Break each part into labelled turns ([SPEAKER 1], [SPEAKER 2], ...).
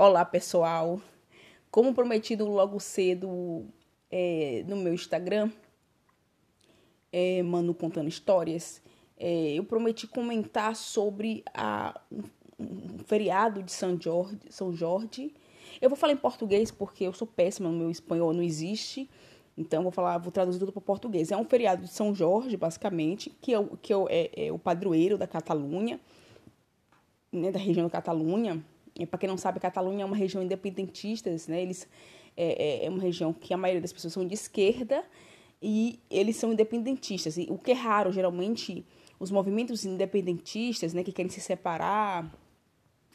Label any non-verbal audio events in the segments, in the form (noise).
[SPEAKER 1] Olá, pessoal! Como prometido logo cedo é, no meu Instagram, é, Mano Contando Histórias, é, eu prometi comentar sobre a, um, um, feriado de São Jorge, São Jorge. Eu vou falar em português porque eu sou péssima, meu espanhol não existe. Então, vou falar, vou traduzir tudo para português. É um feriado de São Jorge, basicamente, que é, que é, é o padroeiro da Catalunha, né, da região da Catalunha para quem não sabe, Catalunha é uma região independentista, né? Eles é, é, é uma região que a maioria das pessoas são de esquerda e eles são independentistas. E o que é raro, geralmente, os movimentos independentistas, né, que querem se separar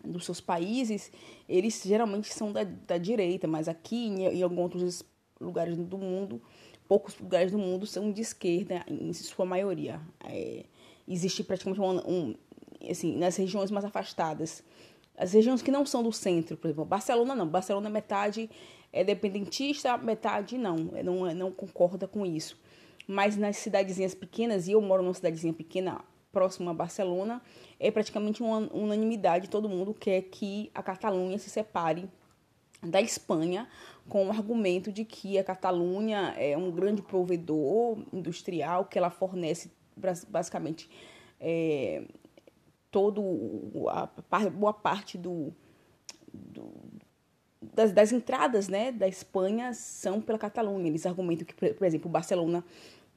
[SPEAKER 1] dos seus países, eles geralmente são da, da direita, mas aqui em, em alguns outros lugares do mundo, poucos lugares do mundo são de esquerda, em sua maioria. É, existe praticamente um, um, assim, nas regiões mais afastadas, as regiões que não são do centro, por exemplo, Barcelona não. Barcelona metade é dependentista, metade não, não, não concorda com isso. Mas nas cidadezinhas pequenas, e eu moro numa cidadezinha pequena próxima a Barcelona, é praticamente uma unanimidade, todo mundo quer que a Catalunha se separe da Espanha com o argumento de que a Catalunha é um grande provedor industrial, que ela fornece basicamente é, todo a, a boa parte do, do das, das, entradas né, da Espanha são pela Catalunha. Eles argumentam que, por exemplo, Barcelona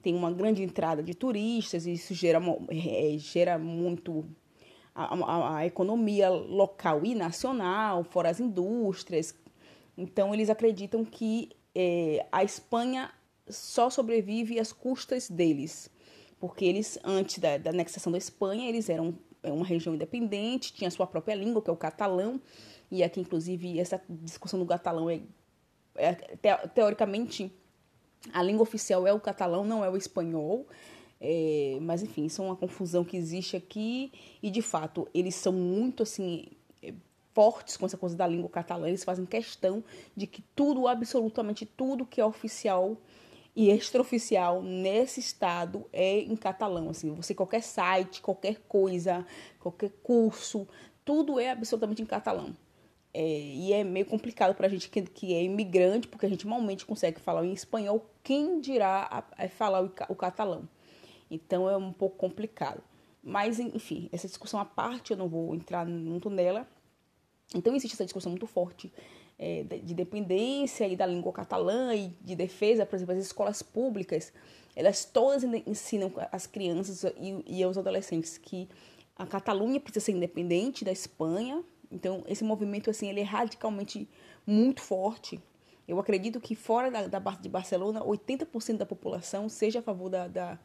[SPEAKER 1] tem uma grande entrada de turistas e isso gera, é, gera muito a, a, a, economia local e nacional, fora as indústrias. Então, eles acreditam que é, a Espanha só sobrevive às custas deles, porque eles, antes da, da anexação da Espanha, eles eram é uma região independente, tinha sua própria língua, que é o catalão, e aqui, inclusive, essa discussão do catalão é, é te, teoricamente, a língua oficial é o catalão, não é o espanhol, é, mas enfim, isso é uma confusão que existe aqui, e de fato, eles são muito assim é, fortes com essa coisa da língua catalã, eles fazem questão de que tudo, absolutamente tudo que é oficial e extraoficial nesse estado é em catalão. Assim, você qualquer site, qualquer coisa, qualquer curso, tudo é absolutamente em catalão. É, e é meio complicado para a gente que, que, é imigrante, porque a gente normalmente consegue falar em espanhol, quem dirá a, a falar o, o catalão. Então é um pouco complicado. Mas, enfim, essa discussão à parte, eu não vou entrar muito nela. Então existe essa discussão muito forte é, de dependência e da língua catalã e de defesa, por exemplo, as escolas públicas, elas todas ensinam as crianças e, e aos adolescentes que a Catalunha precisa ser independente da Espanha. Então, esse movimento assim, ele é radicalmente muito forte. Eu acredito que fora da, da de Barcelona, 80% da população seja a favor da, da,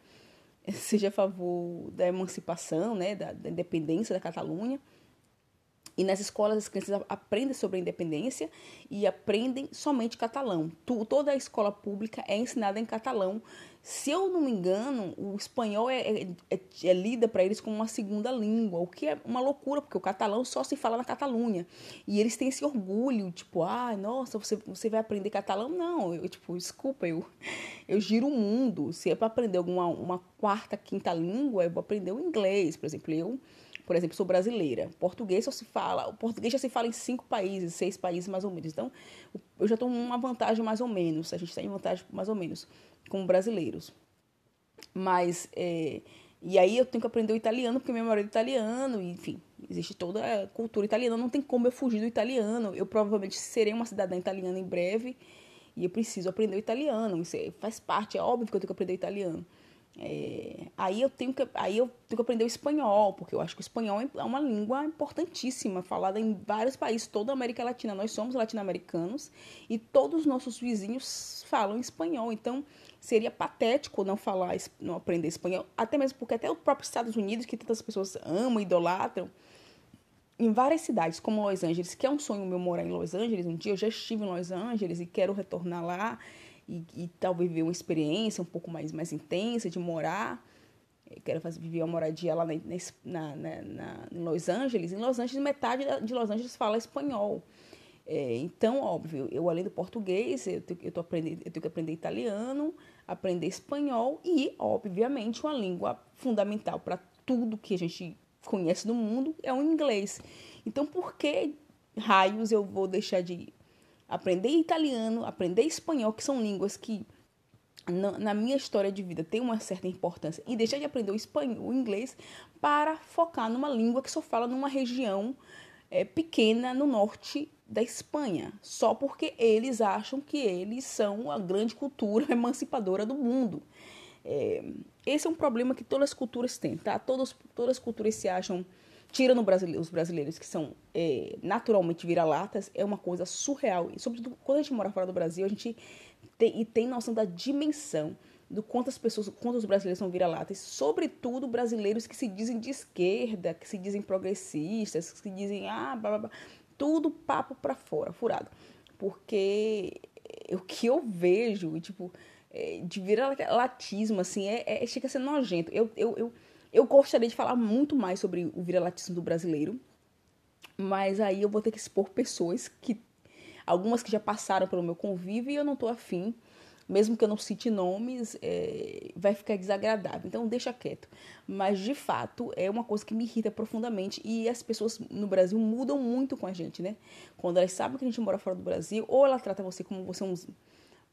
[SPEAKER 1] (laughs) seja a favor da emancipação, né, da, da independência da Catalunha. E nas escolas as crianças aprendem sobre a independência e aprendem somente catalão. toda a escola pública é ensinada em catalão. Se eu não me engano, o espanhol é, é, é, é lida para eles como uma segunda língua, o que é uma loucura, porque o catalão só se fala na Catalunha. E eles têm esse orgulho, tipo, ah, nossa, você, você vai aprender catalão? Não, eu, tipo, desculpa, eu, eu giro o mundo. Se é para aprender alguma uma quarta, quinta língua, eu vou aprender o inglês, por exemplo. Eu por exemplo, sou brasileira. Português só se fala, o português já se fala em cinco países, seis países mais ou menos. Então, eu já estou uma vantagem mais ou menos. A gente está em vantagem mais ou menos como brasileiros. Mas, é, e aí eu tenho que aprender o italiano, porque meu marido é italiano, enfim, existe toda a cultura italiana. Não tem como eu fugir do italiano. Eu provavelmente serei uma cidadã italiana em breve, e eu preciso aprender o italiano. Isso é, faz parte, é óbvio que eu tenho que aprender o italiano. É, aí, eu tenho que, aí eu tenho que aprender o espanhol, porque eu acho que o espanhol é uma língua importantíssima, falada em vários países, toda a América Latina. Nós somos latino-americanos e todos os nossos vizinhos falam espanhol. Então, seria patético não falar, não aprender espanhol, até mesmo porque até o próprio Estados Unidos, que tantas pessoas amam, idolatram, em várias cidades, como Los Angeles, que é um sonho meu morar em Los Angeles, um dia eu já estive em Los Angeles e quero retornar lá e, e talvez viver uma experiência um pouco mais, mais intensa de morar. Eu quero fazer, viver uma moradia lá na, na, na, na, em Los Angeles. Em Los Angeles, metade de Los Angeles fala espanhol. É, então, óbvio, eu além do português, eu tenho, eu, tô aprendendo, eu tenho que aprender italiano, aprender espanhol e, obviamente, uma língua fundamental para tudo que a gente conhece no mundo é o inglês. Então, por que raios eu vou deixar de aprender italiano, aprender espanhol, que são línguas que na minha história de vida tem uma certa importância e deixar de aprender o espanhol, o inglês para focar numa língua que só fala numa região é, pequena no norte da Espanha, só porque eles acham que eles são a grande cultura (laughs) emancipadora do mundo. É, esse é um problema que todas as culturas têm, tá? Todas, todas as culturas se acham, tirando os brasileiros que são é, naturalmente vira-latas, é uma coisa surreal. E sobretudo quando a gente mora fora do Brasil, a gente tem, e tem noção da dimensão do quantas pessoas, quantos brasileiros são vira-latas, sobretudo brasileiros que se dizem de esquerda, que se dizem progressistas, que se dizem ah, blá, blá, blá tudo papo para fora, furado. Porque o que eu vejo, tipo, é, de vira-latismo, assim, é, é, chega a ser nojento. Eu, eu, eu, eu gostaria de falar muito mais sobre o vira-latismo do brasileiro, mas aí eu vou ter que expor pessoas que. Algumas que já passaram pelo meu convívio e eu não tô afim mesmo que eu não cite nomes, é, vai ficar desagradável. Então, deixa quieto. Mas, de fato, é uma coisa que me irrita profundamente. E as pessoas no Brasil mudam muito com a gente, né? Quando elas sabem que a gente mora fora do Brasil, ou ela trata você como você é um.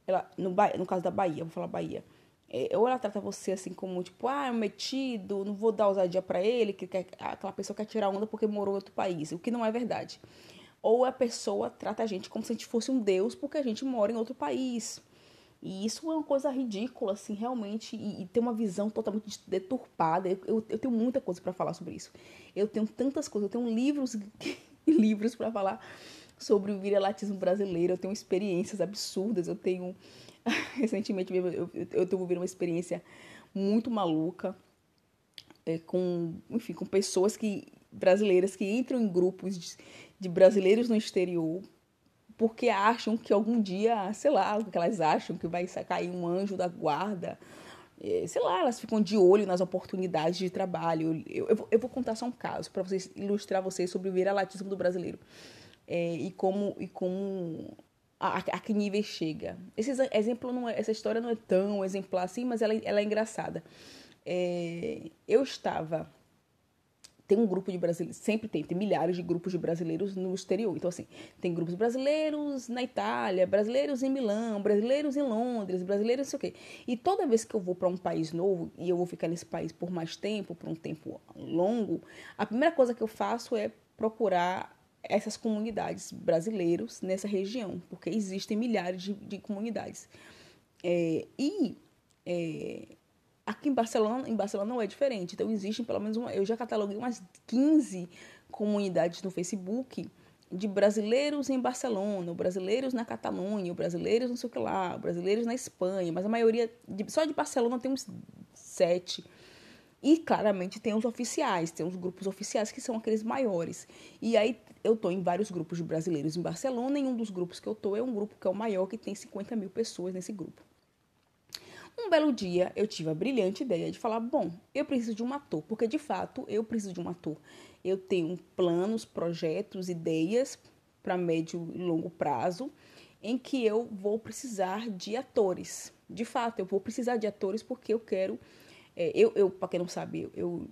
[SPEAKER 1] Ela, no, no caso da Bahia, vou falar Bahia. É, ou ela trata você assim como, tipo, ah, é um metido, não vou dar ousadia para ele, que quer, aquela pessoa quer tirar onda porque morou em outro país, o que não é verdade. Ou a pessoa trata a gente como se a gente fosse um deus porque a gente mora em outro país. E isso é uma coisa ridícula, assim, realmente, e, e tem uma visão totalmente deturpada. Eu, eu, eu tenho muita coisa para falar sobre isso. Eu tenho tantas coisas, eu tenho livros (laughs) livros para falar sobre o viralatismo brasileiro, eu tenho experiências absurdas, eu tenho. (laughs) Recentemente eu, eu, tenho vivido uma experiência muito maluca é, com, enfim, com pessoas que brasileiras que entram em grupos de, de brasileiros no exterior porque acham que algum dia, sei lá, que elas acham que vai cair um anjo da guarda. É, sei lá, elas ficam de olho nas oportunidades de trabalho. Eu, eu, vou, eu vou contar só um caso para vocês ilustrar vocês sobre o viralatismo do brasileiro é, e como e como a, a, que nível chega. Esse exemplo não é, essa história não é tão exemplar assim, mas ela, ela é engraçada. É, eu estava tem um grupo de brasileiros, sempre tem, tem milhares de grupos de brasileiros no exterior. Então, assim, tem grupos brasileiros na Itália, brasileiros em Milão, brasileiros em Londres, brasileiros não sei o quê. E toda vez que eu vou para um país novo e eu vou ficar nesse país por mais tempo, por um tempo longo, a primeira coisa que eu faço é procurar essas comunidades brasileiros nessa região, porque existem milhares de, de comunidades. É, e é, Aqui em Barcelona, em Barcelona não é diferente. Então existem pelo menos uma, eu já cataloguei umas 15 comunidades no Facebook de brasileiros em Barcelona, brasileiros na Catalunha, brasileiros não sei o que lá, brasileiros na Espanha, mas a maioria de, só de Barcelona tem uns sete. E claramente tem os oficiais, tem os grupos oficiais que são aqueles maiores. E aí eu tô em vários grupos de brasileiros em Barcelona, e um dos grupos que eu tô é um grupo que é o maior, que tem 50 mil pessoas nesse grupo. Um belo dia eu tive a brilhante ideia de falar: bom, eu preciso de um ator, porque de fato eu preciso de um ator. Eu tenho planos, projetos, ideias para médio e longo prazo em que eu vou precisar de atores. De fato, eu vou precisar de atores porque eu quero. É, eu, eu para quem não sabe, eu,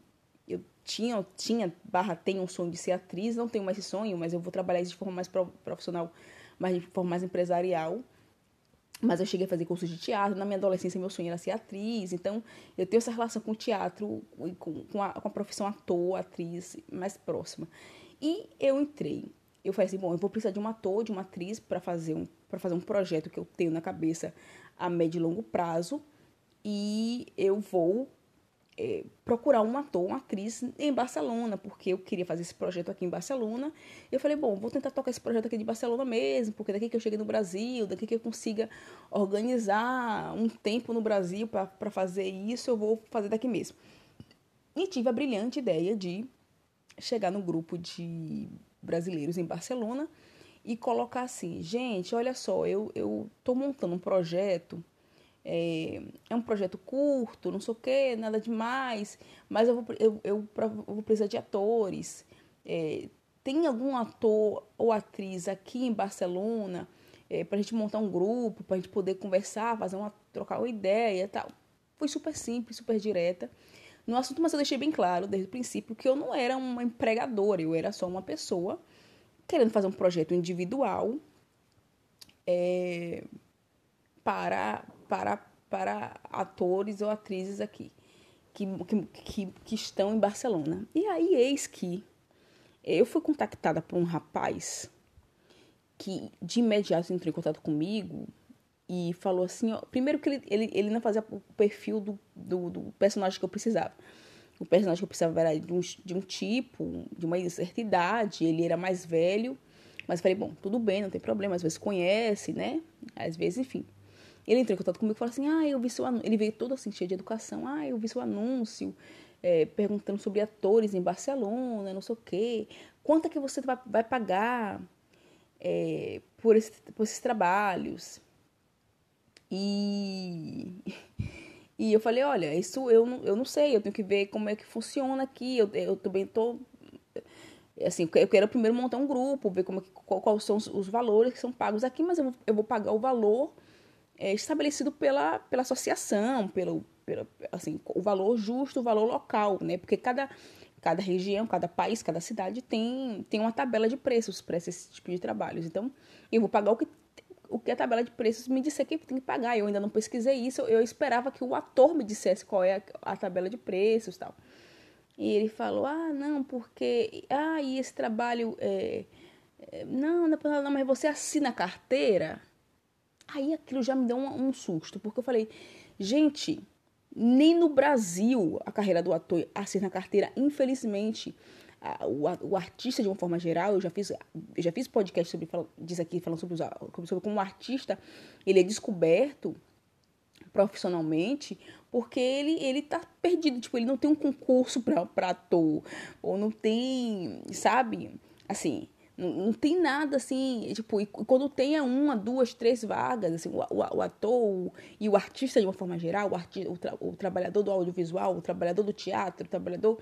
[SPEAKER 1] eu tinha, tinha barra tenho um sonho de ser atriz, não tenho mais esse sonho, mas eu vou trabalhar isso de forma mais profissional, mas de forma mais empresarial. Mas eu cheguei a fazer cursos de teatro. Na minha adolescência, meu sonho era ser atriz. Então, eu tenho essa relação com o teatro, com, com, a, com a profissão ator, atriz, mais próxima. E eu entrei. Eu falei assim, bom, eu vou precisar de um ator, de uma atriz para fazer um para fazer um projeto que eu tenho na cabeça a médio e longo prazo. E eu vou é, procurar um ator, uma atriz em Barcelona, porque eu queria fazer esse projeto aqui em Barcelona. Eu falei, bom, vou tentar tocar esse projeto aqui de Barcelona mesmo, porque daqui que eu cheguei no Brasil, daqui que eu consiga organizar um tempo no Brasil para fazer isso, eu vou fazer daqui mesmo. E tive a brilhante ideia de chegar no grupo de brasileiros em Barcelona e colocar assim, gente, olha só, eu, tô montando um projeto é, é um projeto curto, não sei o que, nada demais, mas eu vou, eu, eu, eu vou precisar de atores. É, tem algum ator ou atriz aqui em Barcelona é, para a gente montar um grupo, para a gente poder conversar, fazer uma trocar uma ideia e tal. Foi super simples, super direta no assunto, mas eu deixei bem claro desde o princípio que eu não era uma empregadora, eu era só uma pessoa querendo fazer um projeto individual é, para, para, para atores ou atrizes aqui que, que, que estão em Barcelona. E aí, eis que eu fui contactada por um rapaz que de imediato entrou em contato comigo e falou assim, ó, primeiro que ele, ele, ele não fazia o perfil do, do, do, personagem que eu precisava. O personagem que eu precisava era de um, de um tipo, de uma certa idade, ele era mais velho, mas falei, bom, tudo bem, não tem problema, às vezes conhece, né? Às vezes, enfim. Ele entrou em contato comigo e falou assim, ah, eu vi seu anúncio. Ele veio todo assim, cheio de educação. Ah, eu vi seu anúncio, é, perguntando sobre atores em Barcelona, não sei o quê. Quanto é que você vai, vai pagar é, por, esse, por esses trabalhos? E, (laughs) e eu falei, olha, isso eu não, eu não sei, eu tenho que ver como é que funciona aqui. Eu, eu também estou assim, eu quero primeiro montar um grupo, ver como, qual, quais são os, os valores que são pagos aqui, mas eu eu vou pagar o valor é, estabelecido pela, pela associação, pelo, pelo, assim, o valor justo, o valor local, né? Porque cada, cada região, cada país, cada cidade tem, tem uma tabela de preços para esse tipo de trabalhos. Então, eu vou pagar o que o que a tabela de preços me disser que tem que pagar. Eu ainda não pesquisei isso, eu esperava que o ator me dissesse qual é a, a tabela de preços tal. E ele falou, ah, não, porque, ah, e esse trabalho, é, é, não, não, não, mas você assina a carteira? Aí aquilo já me deu um, um susto, porque eu falei, gente, nem no Brasil a carreira do ator assina a carteira, infelizmente o, o, artista de uma forma geral, eu já fiz, eu já fiz podcast sobre, diz aqui, falando sobre, os, sobre como o artista ele é descoberto profissionalmente porque ele ele tá perdido, tipo, ele não tem um concurso para ator, ou não tem, sabe? Assim, não, não, tem nada assim, tipo, e quando tenha uma, duas, três vagas, assim, o, o, o ator e o artista de uma forma geral, o, arti, o, tra, o trabalhador do audiovisual, o trabalhador do teatro, o trabalhador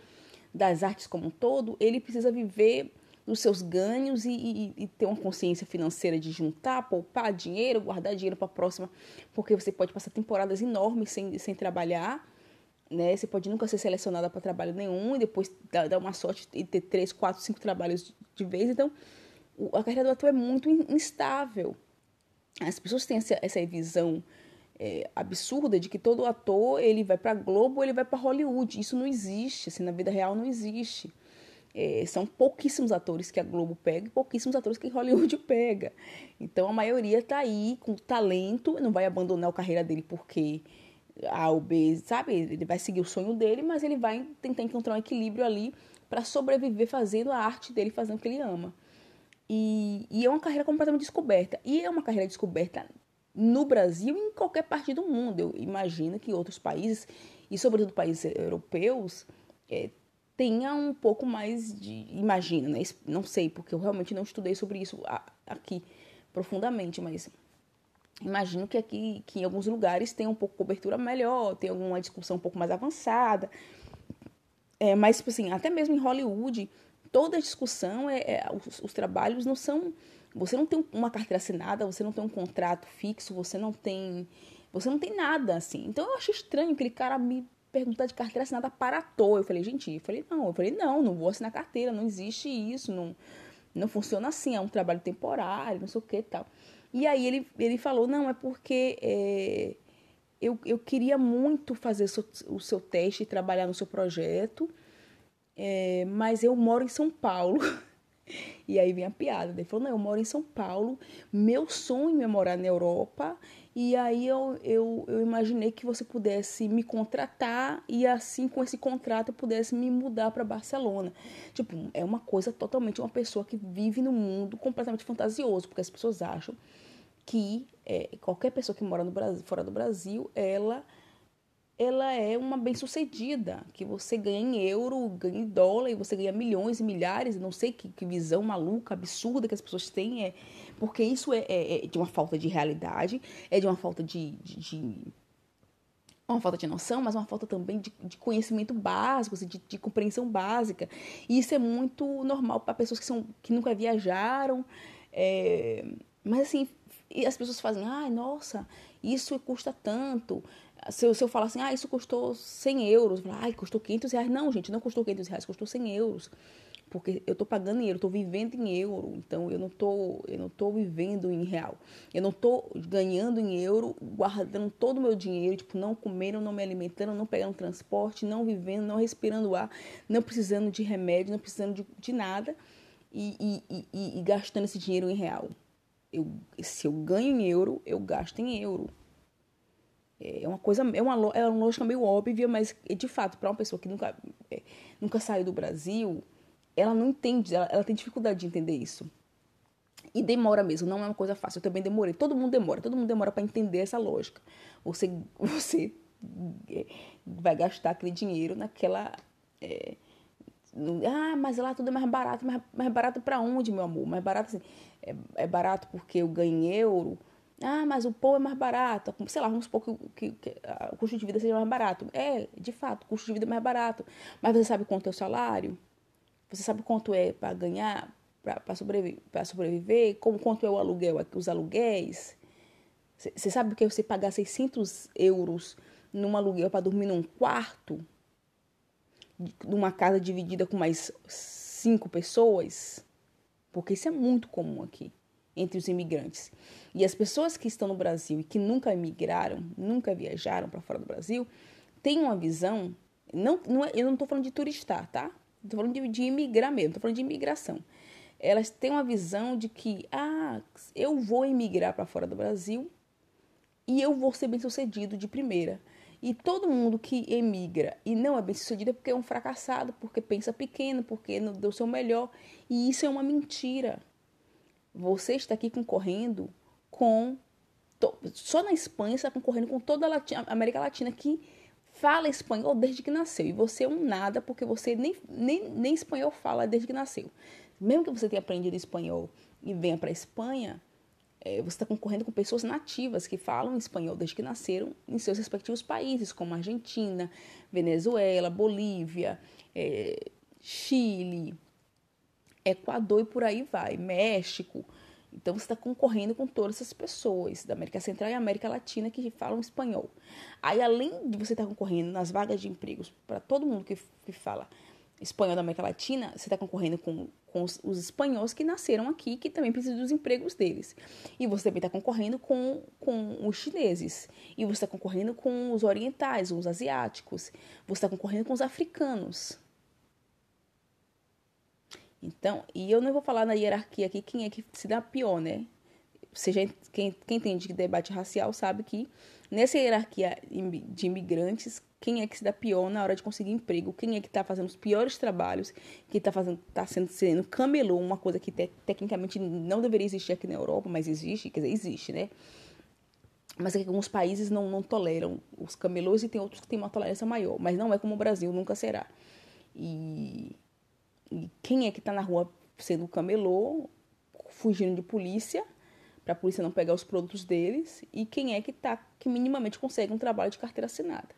[SPEAKER 1] das artes como um todo, ele precisa viver dos seus ganhos e, e, e, ter uma consciência financeira de juntar, poupar dinheiro, guardar dinheiro para a próxima, porque você pode passar temporadas enormes sem, sem trabalhar, né? Você pode nunca ser selecionada para trabalho nenhum e depois dar, uma sorte e ter três, quatro, cinco trabalhos de vez. Então, a carreira do ator é muito instável. As pessoas têm essa, visão é, absurda de que todo ator ele vai para Globo ele vai para Hollywood. Isso não existe, assim, na vida real não existe. É, são pouquíssimos atores que a Globo pega e pouquíssimos atores que Hollywood (laughs) pega. Então a maioria está aí com talento, não vai abandonar a carreira dele porque A ou B, sabe? Ele vai seguir o sonho dele, mas ele vai tentar encontrar um equilíbrio ali para sobreviver fazendo a arte dele, fazendo o que ele ama. E, e é uma carreira completamente descoberta. E é uma carreira descoberta no Brasil e em qualquer parte do mundo. Eu imagino que outros países, e sobretudo países europeus, é, tenha um pouco mais de. Imagino, né? Não sei, porque eu realmente não estudei sobre isso aqui profundamente, mas imagino que aqui, que em alguns lugares tem um pouco cobertura melhor, tem alguma discussão um pouco mais avançada. É, mas, tipo assim, até mesmo em Hollywood, toda discussão, é, é os, os trabalhos não são você não tem uma carteira assinada, você não tem um contrato fixo, você não tem. Você não tem nada, assim. Então eu achei estranho aquele cara me perguntar de carteira assinada para ator. Eu falei, gente, eu falei, não, eu falei, não, não vou assinar carteira, não existe isso, não, não funciona assim, é um trabalho temporário, não sei o que e tal. E aí ele, ele falou, não, é porque é, eu, eu queria muito fazer o seu, teste e trabalhar no seu projeto, é, mas eu moro em São Paulo. (laughs) E aí vem a piada. Ele falou: Não, eu moro em São Paulo, meu sonho é morar na Europa. E aí eu, eu, eu imaginei que você pudesse me contratar e assim, com esse contrato, eu pudesse me mudar para Barcelona. Tipo, é uma coisa totalmente uma pessoa que vive no mundo completamente fantasioso, porque as pessoas acham que é, qualquer pessoa que mora no Brasil, fora do Brasil, ela ela é uma bem-sucedida, que você ganha em euro, ganha em dólar, e você ganha milhões e milhares, não sei que, que visão maluca, absurda que as pessoas têm, é, porque isso é, é, é de uma falta de realidade, é de uma falta de, de, de uma falta de noção, mas uma falta também de, de conhecimento básico, assim, de, de, compreensão básica. E isso é muito normal para pessoas que, são, que nunca viajaram. É, mas assim, as pessoas fazem, ai, nossa, isso custa tanto. Se eu, se eu falar assim, ah, isso custou 100 euros, ai, custou 500 reais. Não, gente, não custou 500 reais, custou 100 euros. porque eu estou pagando em euro, estou vivendo em euro, então eu não tô, eu não tô vivendo em real. Eu não estou ganhando em euro, guardando todo o meu dinheiro, tipo, não comendo, não me alimentando, não pegando transporte, não vivendo, não respirando ar, não precisando de remédio, não precisando de, de nada e, e, e, e gastando esse dinheiro em real. Eu, se eu ganho em euro, eu gasto em euro. É uma coisa, é uma, é uma lógica meio óbvia, mas de fato, para uma pessoa que nunca, é, nunca saiu do Brasil, ela não entende, ela, ela, tem dificuldade de entender isso. E demora mesmo, não é uma coisa fácil. Eu também demorei, todo mundo demora, todo mundo demora para entender essa lógica. Você, (laughs) você é, vai gastar aquele dinheiro naquela. É, ah, mas lá tudo é mais barato. Mais, mais barato para onde, meu amor? Mais barato assim. É, é barato porque eu ganhei euro ah, mas o pão é mais barato. Sei lá, vamos supor que, que, que o custo de vida seja mais barato. É, de fato, o custo de vida é mais barato. Mas você sabe quanto é o salário? Você sabe quanto é para ganhar, para sobreviver, sobreviver? Como, quanto é o aluguel, os aluguéis? Você sabe o que é você pagar 600 euros num aluguel para dormir num quarto? Numa casa dividida com mais cinco pessoas? Porque isso é muito comum aqui entre os imigrantes. E as pessoas que estão no Brasil e que nunca emigraram, nunca viajaram para fora do Brasil, têm uma visão. Não, não é, eu não estou falando de turistar, tá? Estou falando de, de imigrar mesmo, estou falando de imigração. Elas têm uma visão de que, ah, eu vou emigrar para fora do Brasil e eu vou ser bem sucedido de primeira. E todo mundo que emigra e não é bem sucedido é porque é um fracassado, porque pensa pequeno, porque não deu seu melhor. E isso é uma mentira. Você está aqui concorrendo com. Só na Espanha está concorrendo com toda a América Latina que fala espanhol desde que nasceu. E você é um nada porque você nem, nem, nem espanhol fala desde que nasceu. Mesmo que você tenha aprendido espanhol e venha para a Espanha, é, você está concorrendo com pessoas nativas que falam espanhol desde que nasceram em seus respectivos países, como Argentina, Venezuela, Bolívia, é, Chile, Equador e por aí vai, México. Então você está concorrendo com todas essas pessoas da América Central e América Latina que falam espanhol. Aí, além de você estar tá concorrendo nas vagas de empregos para todo mundo que, que fala espanhol da América Latina, você está concorrendo com, com os, os, espanhóis que nasceram aqui, que também precisam dos empregos deles. E você também está concorrendo com, com os chineses. E você está concorrendo com os orientais, os asiáticos. Você está concorrendo com os africanos. Então, e eu não vou falar na hierarquia aqui quem é que se dá pior, né? Seja quem, quem entende debate racial sabe que nessa hierarquia de imigrantes, quem é que se dá pior na hora de conseguir emprego, quem é que está fazendo os piores trabalhos, que está fazendo, tá sendo, sendo camelô, uma coisa que te, tecnicamente não deveria existir aqui na Europa, mas existe, quer dizer, existe, né? Mas é que alguns países não, não toleram os camelôs e tem outros que têm uma tolerância maior, mas não é como o Brasil, nunca será. E e quem é que está na rua sendo camelô, fugindo de polícia, para a polícia não pegar os produtos deles, e quem é que tá que minimamente consegue um trabalho de carteira assinada.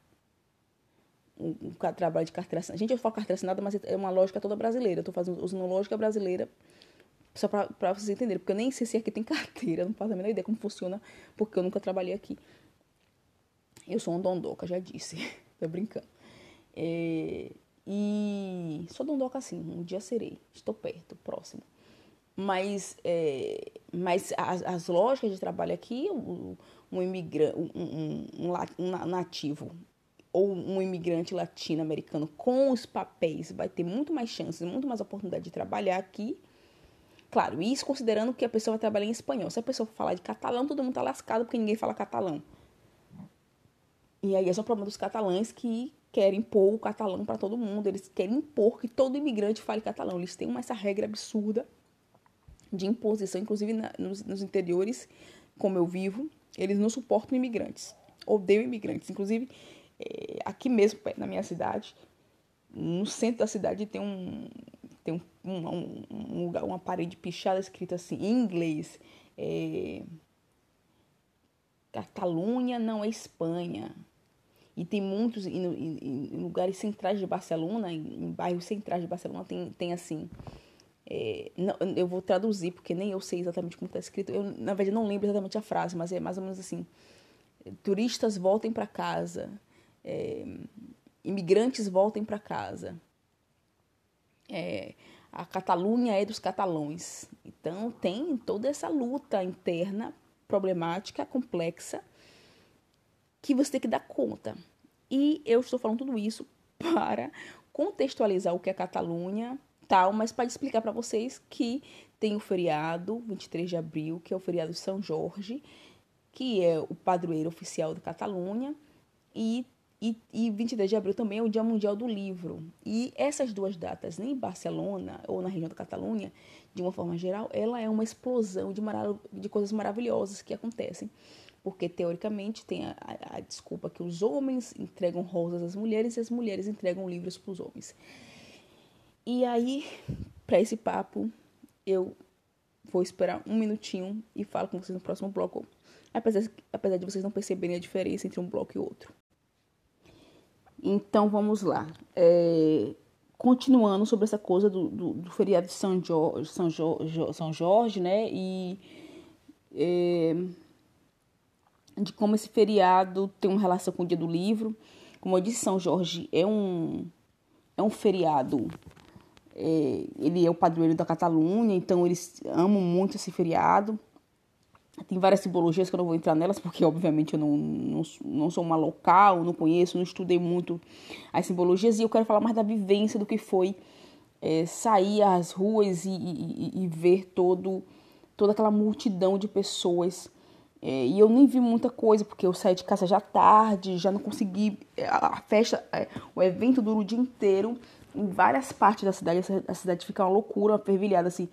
[SPEAKER 1] Um, um trabalho de carteira assinada. Gente, eu falo carteira assinada, mas é uma lógica toda brasileira. Eu tô fazendo usando lógica brasileira só para vocês entenderem, porque eu nem sei se aqui tem carteira, não faço a menor ideia como funciona, porque eu nunca trabalhei aqui. Eu sou um dondoca, já disse. (laughs) Tô brincando. É, e sou dondoca assim, um dia serei, estou perto, próximo. Mas, é, mas as, as, lógicas de trabalho aqui, um, um imigrante, um, um, um nativo ou um imigrante latino-americano com os papéis vai ter muito mais chances, muito mais oportunidade de trabalhar aqui. Claro, isso considerando que a pessoa vai trabalhar em espanhol. Se a pessoa falar de catalão, todo mundo tá lascado porque ninguém fala catalão. E aí é o problema dos catalães que querem impor o catalão para todo mundo, eles querem impor que todo imigrante fale catalão. Eles têm uma, essa regra absurda de imposição, inclusive na, nos, nos, interiores, como eu vivo, eles não suportam imigrantes, odeiam imigrantes. Inclusive, é, aqui mesmo, na minha cidade, no centro da cidade, tem um tem um, um, um lugar, uma parede pichada escrita assim, em inglês. É, Catalunha não é Espanha. E tem muitos, em, em, em lugares centrais de Barcelona, em, em, bairros centrais de Barcelona, tem, tem assim. É, não, eu vou traduzir, porque nem eu sei exatamente como está escrito. Eu, na verdade, não lembro exatamente a frase, mas é mais ou menos assim: turistas voltem para casa, é, imigrantes voltem para casa. É, a Catalunha é dos catalões. Então tem toda essa luta interna, problemática, complexa, que você tem que dar conta. E eu estou falando tudo isso (laughs) para contextualizar o que é Catalunha, tal, mas para explicar para vocês que tem o feriado 23 de abril, que é o feriado de São Jorge, que é o padroeiro oficial da Catalunha, e, e, e 23 de abril também é o Dia Mundial do Livro. E essas duas datas, nem em Barcelona ou na região da Catalunha, de uma forma geral, ela é uma explosão de, de coisas maravilhosas que acontecem porque teoricamente tem a, a, a, desculpa que os homens entregam rosas às mulheres e as mulheres entregam livros para os homens. E aí, para esse papo, eu vou esperar um minutinho e falo com vocês no próximo bloco, apesar, apesar de vocês não perceberem a diferença entre um bloco e outro. Então vamos lá. É, continuando sobre essa coisa do, do, do feriado de São Jorge, São Jorge, São Jorge né? E. É, de como esse feriado tem uma relação com o dia do livro. Como eu disse, São Jorge é um, é um feriado. É, ele é o padroeiro da Catalunha, então eles amam muito esse feriado. Tem várias simbologias que eu não vou entrar nelas, porque obviamente eu não, não, não sou uma local, não conheço, não estudei muito as simbologias, e eu quero falar mais da vivência do que foi é, sair às ruas e, e, e ver todo, toda aquela multidão de pessoas é, e eu nem vi muita coisa, porque eu saí de casa já tarde, já não consegui. É, a festa, é, o evento dura o dia inteiro, em várias partes da cidade. A cidade fica uma loucura, uma fervilhada assim.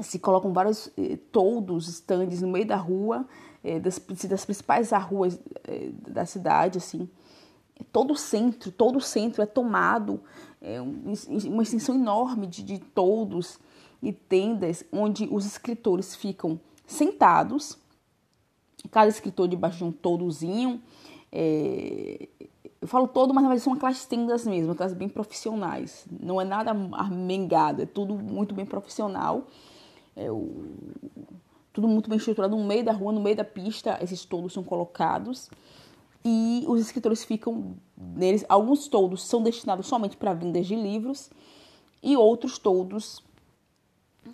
[SPEAKER 1] Se colocam vários eh, toldos, estandes no meio da rua, eh, das, das principais ruas eh, da cidade, assim. Todo o centro, todo o centro é tomado, é uma extensão enorme de, de toldos e tendas, onde os escritores ficam sentados cada escritor debaixo de um toldozinho. É, eu falo todo, mas na verdade são aquelas tendas mesmo, aquelas bem profissionais. Não é nada armengado, é tudo muito bem profissional. É o, tudo muito bem estruturado no meio da rua, no meio da pista, esses toldos são colocados. E os escritores ficam neles. Alguns toldos são destinados somente para vendas de livros, e outros toldos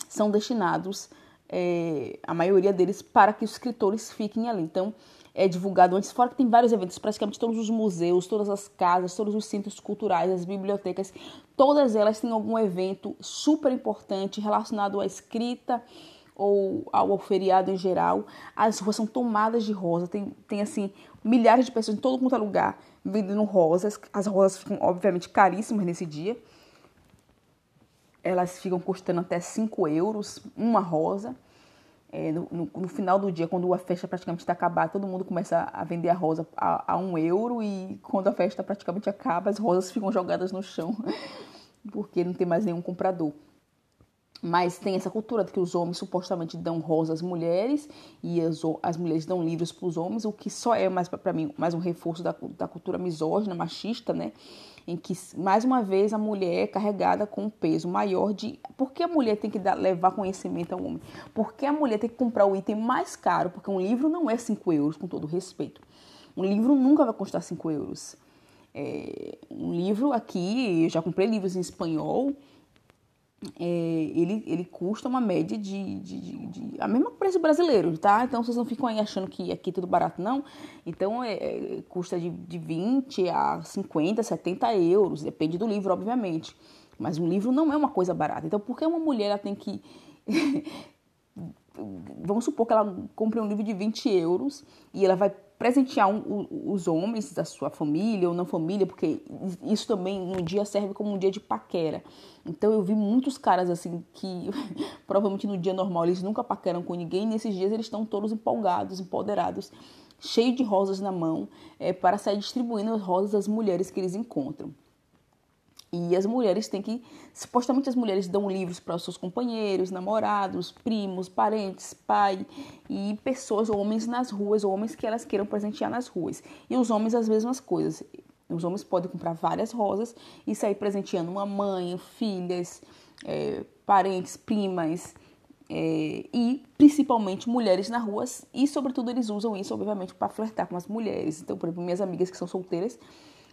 [SPEAKER 1] são destinados é, a maioria deles, para que os escritores fiquem ali. Então, é divulgado antes, fora que tem vários eventos, praticamente todos os museus, todas as casas, todos os centros culturais, as bibliotecas, todas elas têm algum evento super importante relacionado à escrita ou ao feriado em geral. As ruas são tomadas de rosa, tem, tem assim, milhares de pessoas em todo quanto é lugar vendendo rosas. As rosas ficam, obviamente, caríssimas nesse dia elas ficam custando até 5 euros uma rosa. É, no, no, no, final do dia, quando a festa praticamente está acabada, todo mundo começa a vender a rosa a, a um euro e quando a festa praticamente acaba, as rosas ficam jogadas no chão (laughs) porque não tem mais nenhum comprador. Mas tem essa cultura de que os homens supostamente dão rosa às mulheres e as, as mulheres dão livros para os homens, o que só é mais para mim mais um reforço da, da cultura misógina, machista, né? Em que mais uma vez a mulher é carregada com um peso maior de por que a mulher tem que dar, levar conhecimento ao homem? Por que a mulher tem que comprar o item mais caro? Porque um livro não é 5 euros, com todo respeito. Um livro nunca vai custar 5 euros. É, um livro aqui, eu já comprei livros em espanhol, é, ele, ele custa uma média de, de, de, de, a mesma preço brasileiro, tá? Então vocês não ficam aí achando que aqui é tudo barato, não. Então é, é, custa de, de 20 a 50, 70 euros, depende do livro, obviamente. Mas um livro não é uma coisa barata. Então por que uma mulher ela tem que. (laughs) Vamos supor que ela compre um livro de 20 euros e ela vai presentear um, os homens da sua família ou não família, porque isso também no dia serve como um dia de paquera. Então eu vi muitos caras assim que (laughs) provavelmente no dia normal eles nunca paqueram com ninguém, nesses dias eles estão todos empolgados, empoderados, cheios de rosas na mão, é, para sair distribuindo as rosas às mulheres que eles encontram. E as mulheres têm que. Supostamente as mulheres dão livros para os seus companheiros, namorados, primos, parentes, pai e pessoas, homens nas ruas, homens que elas queiram presentear nas ruas. E os homens as mesmas coisas. Os homens podem comprar várias rosas e sair presenteando uma mãe, filhas, é, parentes, primas. É, e principalmente mulheres nas ruas, e sobretudo eles usam isso, obviamente, para flertar com as mulheres. Então, por exemplo, minhas amigas que são solteiras,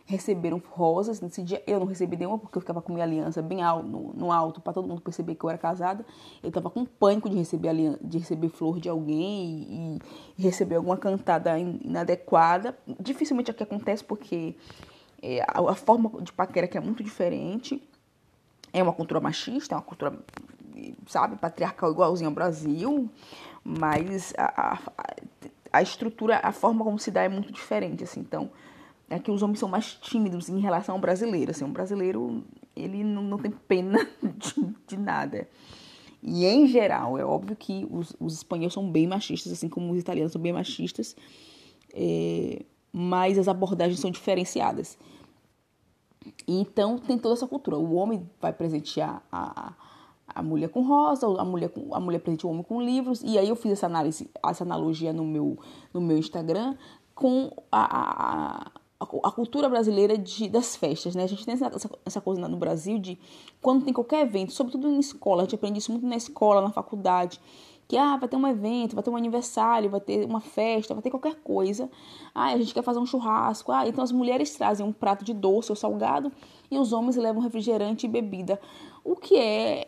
[SPEAKER 1] receberam rosas. Nesse dia eu não recebi nenhuma porque eu ficava com minha aliança bem alto, no, no alto para todo mundo perceber que eu era casada. Eu estava com pânico de receber aliança, de receber flor de alguém e, e receber alguma cantada inadequada. Dificilmente aqui acontece porque é, a, a, forma de paquera que é muito diferente. É uma cultura machista, é uma cultura, sabe, patriarcal igualzinho ao Brasil, mas a, a, a estrutura, a forma como se dá é muito diferente, assim. Então, é que os homens são mais tímidos em relação ao brasileiro. Assim, um brasileiro, ele não, não tem pena (laughs) de, de, nada. E, em geral, é óbvio que os, os, espanhóis são bem machistas, assim como os italianos são bem machistas, é, mas as abordagens são diferenciadas. Então, tem toda essa cultura. O homem vai presentear a, a mulher com rosa, a mulher, com, a mulher presenteia o homem com livros, e aí eu fiz essa análise, essa analogia no meu, no meu Instagram com a, a a cultura brasileira de, das festas, né? A gente tem essa, essa, coisa no Brasil de quando tem qualquer evento, sobretudo em escola, a gente aprende isso muito na escola, na faculdade, que ah, vai ter um evento, vai ter um aniversário, vai ter uma festa, vai ter qualquer coisa. Ah, a gente quer fazer um churrasco. Ah, então as mulheres trazem um prato de doce ou salgado e os homens levam refrigerante e bebida. O que é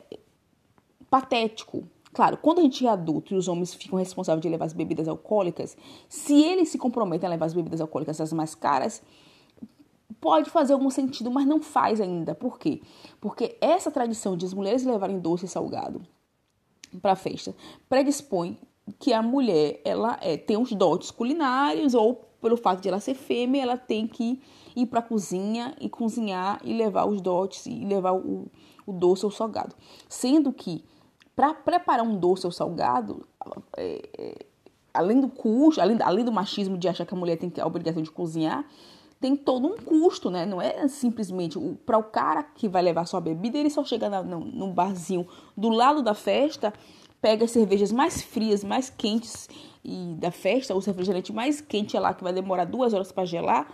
[SPEAKER 1] patético, Claro, quando a gente é adulto e os homens ficam responsáveis de levar as bebidas alcoólicas, se eles se comprometem a levar as bebidas alcoólicas as mais caras, pode fazer algum sentido, mas não faz ainda. Por quê? Porque essa tradição de as mulheres levarem doce e salgado para festa predispõe que a mulher ela é, tem uns dotes culinários ou pelo fato de ela ser fêmea, ela tem que ir para a cozinha e cozinhar e levar os dotes e levar o, o doce ou salgado. Sendo que para preparar um doce ou salgado, é, é, além do custo, além, além do machismo de achar que a mulher tem a obrigação de cozinhar, tem todo um custo, né? Não é simplesmente para o cara que vai levar sua bebida, ele só chega na, no, num barzinho do lado da festa, pega as cervejas mais frias, mais quentes e da festa, o refrigerante mais quente é lá que vai demorar duas horas para gelar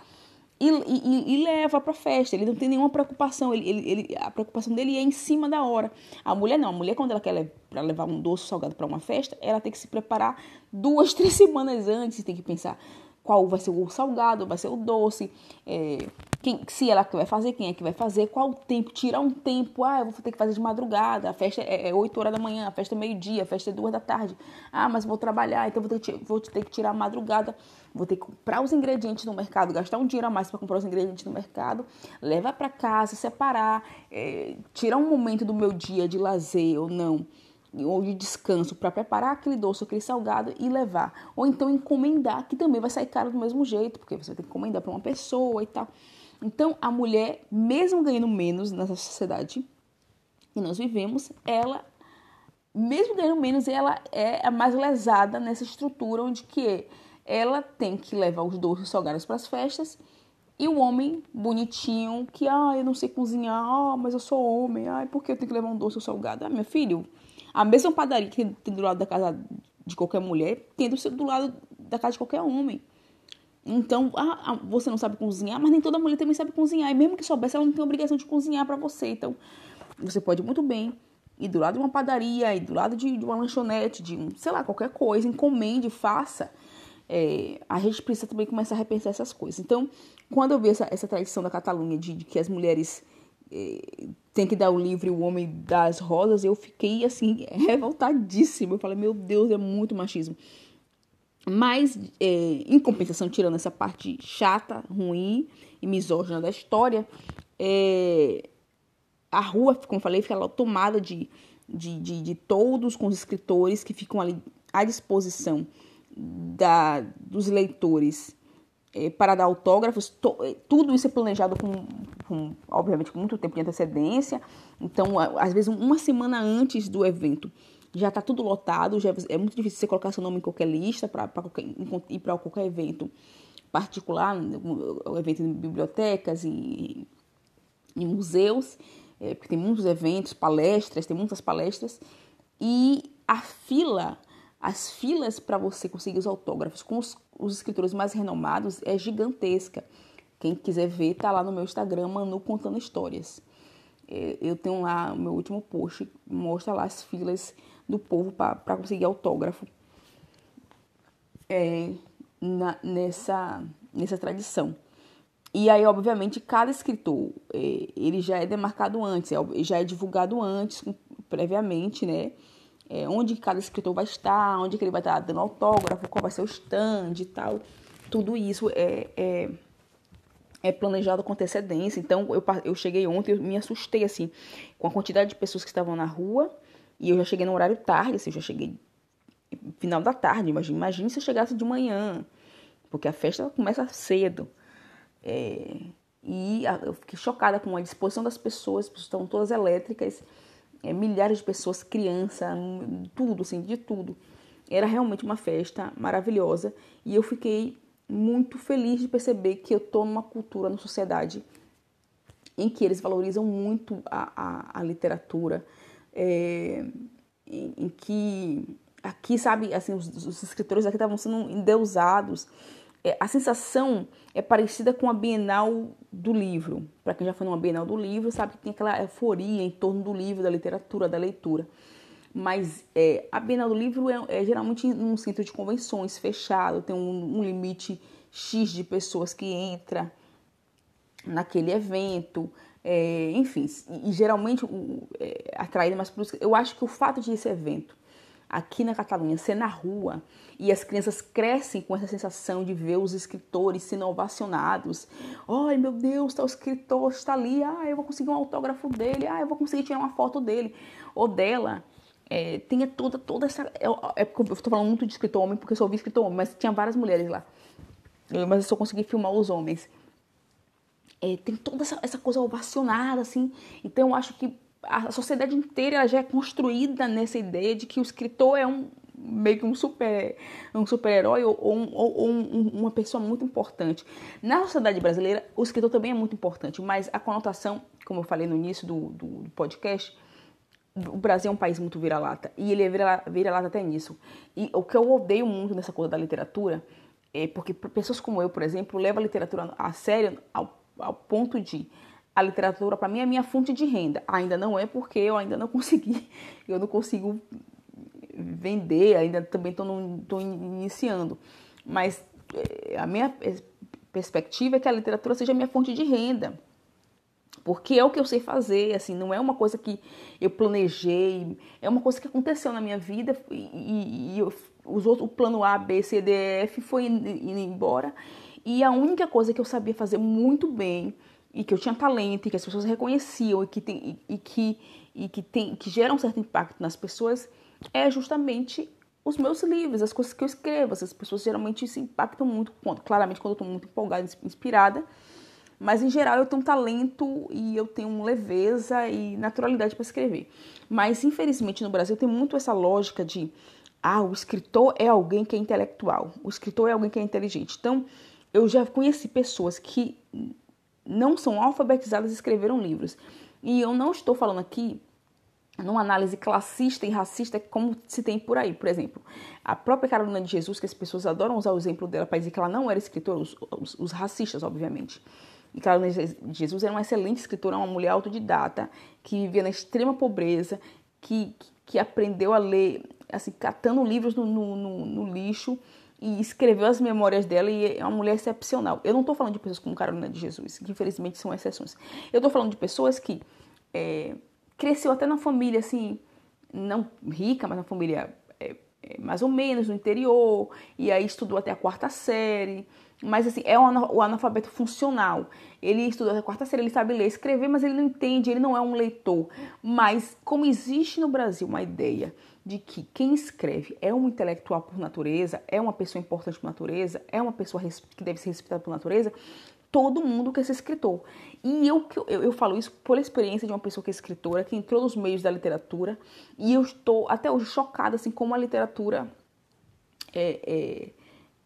[SPEAKER 1] e, e, e leva para festa. Ele não tem nenhuma preocupação. Ele, ele, ele, a preocupação dele é em cima da hora. A mulher não. A mulher, quando ela quer para levar um doce salgado para uma festa, ela tem que se preparar duas, (laughs) três semanas antes. Tem que pensar qual vai ser o salgado, vai ser o doce, é, quem, se ela que vai fazer, quem é que vai fazer, qual o tempo, tirar um tempo, ah, eu vou ter que fazer de madrugada, a festa é, é 8 horas da manhã, a festa é meio-dia, a festa é 2 da tarde, ah, mas vou trabalhar, então vou ter, que, vou ter que tirar a madrugada, vou ter que comprar os ingredientes no mercado, gastar um dinheiro a mais para comprar os ingredientes no mercado, levar para casa, separar, é, tirar um momento do meu dia de lazer ou não, ou de descanso para preparar aquele doce, aquele salgado e levar. Ou então encomendar, que também vai sair caro do mesmo jeito, porque você vai ter que encomendar para uma pessoa e tal. Então, a mulher, mesmo ganhando menos nessa sociedade que nós vivemos, ela, mesmo ganhando menos, ela é a mais lesada nessa estrutura onde que ela tem que levar os doces salgados para as festas e o homem bonitinho que, ah, eu não sei cozinhar, ah, mas eu sou homem, ah, por que eu tenho que levar um doce salgado? Ah, meu filho, a mesma padaria que tem do lado da casa de qualquer mulher, tem do lado da casa de qualquer homem. Então, ah, ah, você não sabe cozinhar, mas nem toda mulher também sabe cozinhar. E mesmo que soubesse, ela não tem obrigação de cozinhar para você. Então, você pode muito bem ir do lado de uma padaria, ir do lado de, de uma lanchonete, de um, sei lá, qualquer coisa, encomende, faça. É, a gente precisa também começar a repensar essas coisas. Então, quando eu vi essa, essa tradição da Catalunha de, de que as mulheres é, tem que dar o livro e o homem das rosas, eu fiquei assim, (laughs) revoltadíssima. Eu falei, meu Deus, é muito machismo. Mas, é, em compensação, tirando essa parte chata, ruim e misógina da história, é, a rua, como eu falei, fica tomada de, de, de, de, todos com os escritores que ficam ali à disposição da, dos leitores é, para dar autógrafos. To, é, tudo isso é planejado com, com, obviamente, com muito tempo de antecedência. Então, às vezes, uma semana antes do evento, já está tudo lotado, já é muito difícil você colocar seu nome em qualquer lista para ir para qualquer evento particular, um evento em bibliotecas e em museus, é, porque tem muitos eventos, palestras, tem muitas palestras, e a fila, as filas para você conseguir os autógrafos com os, os escritores mais renomados é gigantesca. Quem quiser ver, tá lá no meu Instagram, Manu Contando Histórias. É, eu tenho lá o meu último post, mostra lá as filas do povo para conseguir autógrafo é, na, nessa, nessa tradição. E aí, obviamente, cada escritor, é, ele já é demarcado antes, é, já é divulgado antes, previamente, né? É, onde cada escritor vai estar, onde que ele vai estar dando autógrafo, qual vai ser o stand e tal. Tudo isso é, é, é planejado com antecedência. Então, eu, eu cheguei ontem, eu me assustei, assim, com a quantidade de pessoas que estavam na rua, e eu já cheguei no horário tarde, assim, eu já cheguei final da tarde, imagine se eu chegasse de manhã, porque a festa começa cedo. É, e eu fiquei chocada com a disposição das pessoas, as pessoas estão todas elétricas, é, milhares de pessoas, criança, tudo, assim, de tudo. Era realmente uma festa maravilhosa e eu fiquei muito feliz de perceber que eu estou numa cultura, numa sociedade em que eles valorizam muito a, a, a literatura, é, em, em, que aqui, sabe, assim, os, os escritores aqui estavam sendo endeusados, é, a sensação é parecida com a Bienal do livro. Para quem já foi numa Bienal do livro, sabe que tem aquela euforia em torno do livro, da literatura, da leitura. Mas é, a Bienal do livro é, é, geralmente num centro de convenções fechado, tem um, um limite X de pessoas que entra naquele evento, é, enfim, e, geralmente é, atraída mais por Eu acho que o fato de esse evento aqui na Catalunha ser na rua e as crianças crescem com essa sensação de ver os escritores sendo ovacionados. Ai meu Deus, tá o escritor, está ali, ah, eu vou conseguir um autógrafo dele, ah, eu vou conseguir tirar uma foto dele ou dela. É, tinha toda, toda essa. É, é porque eu estou falando muito de escritor homem, porque eu só ouvi escritor homem, mas tinha várias mulheres lá. Mas eu só consegui filmar os homens. É, tem toda essa, essa coisa ovacionada, assim. Então eu acho que a sociedade inteira já é construída nessa ideia de que o escritor é um meio que um super um super-herói ou, ou, ou um, uma pessoa muito importante. Na sociedade brasileira, o escritor também é muito importante, mas a conotação, como eu falei no início do, do, do podcast, o Brasil é um país muito vira-lata e ele é vira-lata vira até nisso. E o que eu odeio muito nessa coisa da literatura é porque pessoas como eu, por exemplo, levam a literatura a sério ao, ao ponto de a literatura para mim é minha fonte de renda. Ainda não é porque eu ainda não (laughs) consegui, eu não consigo vender, ainda também estou iniciando. Mas eh, a minha perspectiva é que a literatura seja minha fonte de renda. Porque é o que eu sei fazer, assim, não é uma coisa que eu planejei, é uma coisa que aconteceu na minha vida e, e eu, os outros, o plano A, B, C, D, F foi indo embora. E a única coisa que eu sabia fazer muito bem e que eu tinha talento e que as pessoas reconheciam e que tem e, e que e que tem que geram um certo impacto nas pessoas é justamente os meus livros, as coisas que eu escrevo. As pessoas geralmente se impactam muito, claramente quando eu estou muito empolgada, inspirada, mas em geral eu tenho um talento e eu tenho leveza e naturalidade para escrever. Mas infelizmente no Brasil tem muito essa lógica de ah, o escritor é alguém que é intelectual, o escritor é alguém que é inteligente. Então, eu já conheci pessoas que não são alfabetizadas e escreveram livros. E eu não estou falando aqui numa análise classista e racista como se tem por aí. Por exemplo, a própria Carolina de Jesus, que as pessoas adoram usar o exemplo dela para dizer que ela não era escritora, os, os, os racistas, obviamente. E Carolina de Jesus era uma excelente escritora, uma mulher autodidata, que vivia na extrema pobreza, que, que aprendeu a ler, assim, catando livros no, no, no, no lixo, e escreveu as memórias dela e é uma mulher excepcional. Eu não estou falando de pessoas como Carolina de Jesus, que infelizmente são exceções. Eu estou falando de pessoas que é, cresceu até na família, assim, não rica, mas na família é, é, mais ou menos no interior, e aí estudou até a quarta série. Mas assim, é o analfabeto funcional. Ele estudou até a quarta série, ele sabe ler escrever, mas ele não entende, ele não é um leitor. Mas como existe no Brasil uma ideia de que quem escreve é um intelectual por natureza, é uma pessoa importante por natureza, é uma pessoa que deve ser respeitada por natureza, todo mundo quer ser escritor. E eu, eu, eu falo isso por experiência de uma pessoa que é escritora, que entrou nos meios da literatura, e eu estou até hoje chocada, assim, como a literatura, é, é,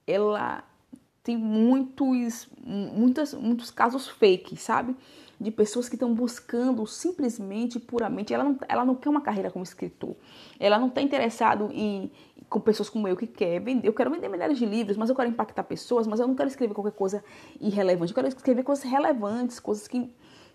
[SPEAKER 1] ela tem muitos, muitas, muitos casos fake, sabe? De pessoas que estão buscando simplesmente, puramente, ela não, ela não quer uma carreira como escritor, ela não está interessado em com pessoas como eu que quer vender, eu quero vender milhares de livros, mas eu quero impactar pessoas, mas eu não quero escrever qualquer coisa irrelevante, eu quero escrever coisas relevantes, coisas que,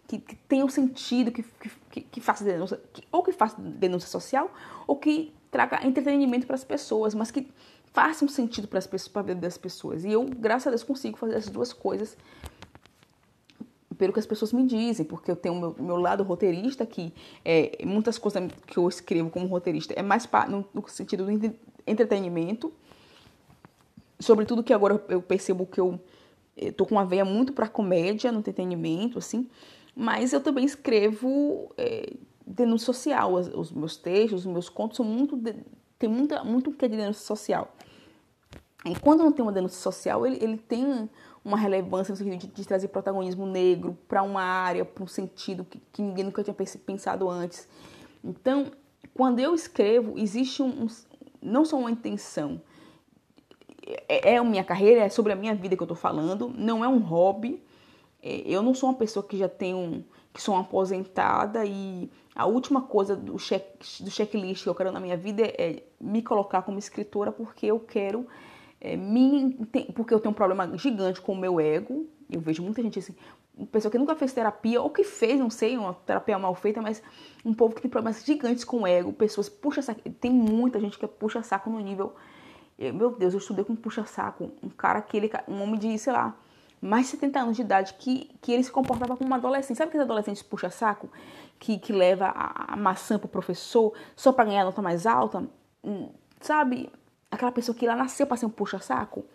[SPEAKER 1] que, que tenham sentido, que, que, que façam denúncia, que, ou que façam denúncia social, ou que traga entretenimento para as pessoas, mas que façam sentido para as pessoas, para a vida das pessoas. E eu, graças a Deus, consigo fazer essas duas coisas pelo que as pessoas me dizem, porque eu tenho meu, meu lado roteirista que é, muitas coisas que eu escrevo como roteirista é mais no, no sentido do entretenimento, sobretudo que agora eu percebo que eu estou com uma veia muito para comédia, no entretenimento, assim, mas eu também escrevo é, denúncia social, os, os, meus textos, os meus contos são muito de, tem muita muito que é de denúncia social. E quando não tem uma denúncia social, ele, ele tem uma relevância no sentido de, de trazer protagonismo negro para uma área, para um sentido que, que, ninguém nunca tinha pensado antes. Então, quando eu escrevo, existe um, um não só uma intenção, é, é a minha carreira, é sobre a minha vida que eu estou falando, não é um hobby. É, eu não sou uma pessoa que já tenho, que sou uma aposentada e a última coisa do, check, do checklist que eu quero na minha vida é, é me colocar como escritora porque eu quero é, me, porque eu tenho um problema gigante com o meu ego. Eu vejo muita gente assim, pessoa que nunca fez terapia, ou que fez, não sei, uma terapia mal feita, mas um povo que tem problemas gigantes com o ego, pessoas puxa saco. Tem muita gente que é puxa saco no nível. Meu Deus, eu estudei com puxa saco. Um cara que ele. Um homem de, sei lá, mais de 70 anos de idade, que, que ele se comportava como um adolescente. Sabe aqueles adolescentes puxa saco? Que, que leva a, a maçã pro professor só para ganhar nota mais alta? Hum, sabe? Aquela pessoa que ela nasceu para ser um puxa-saco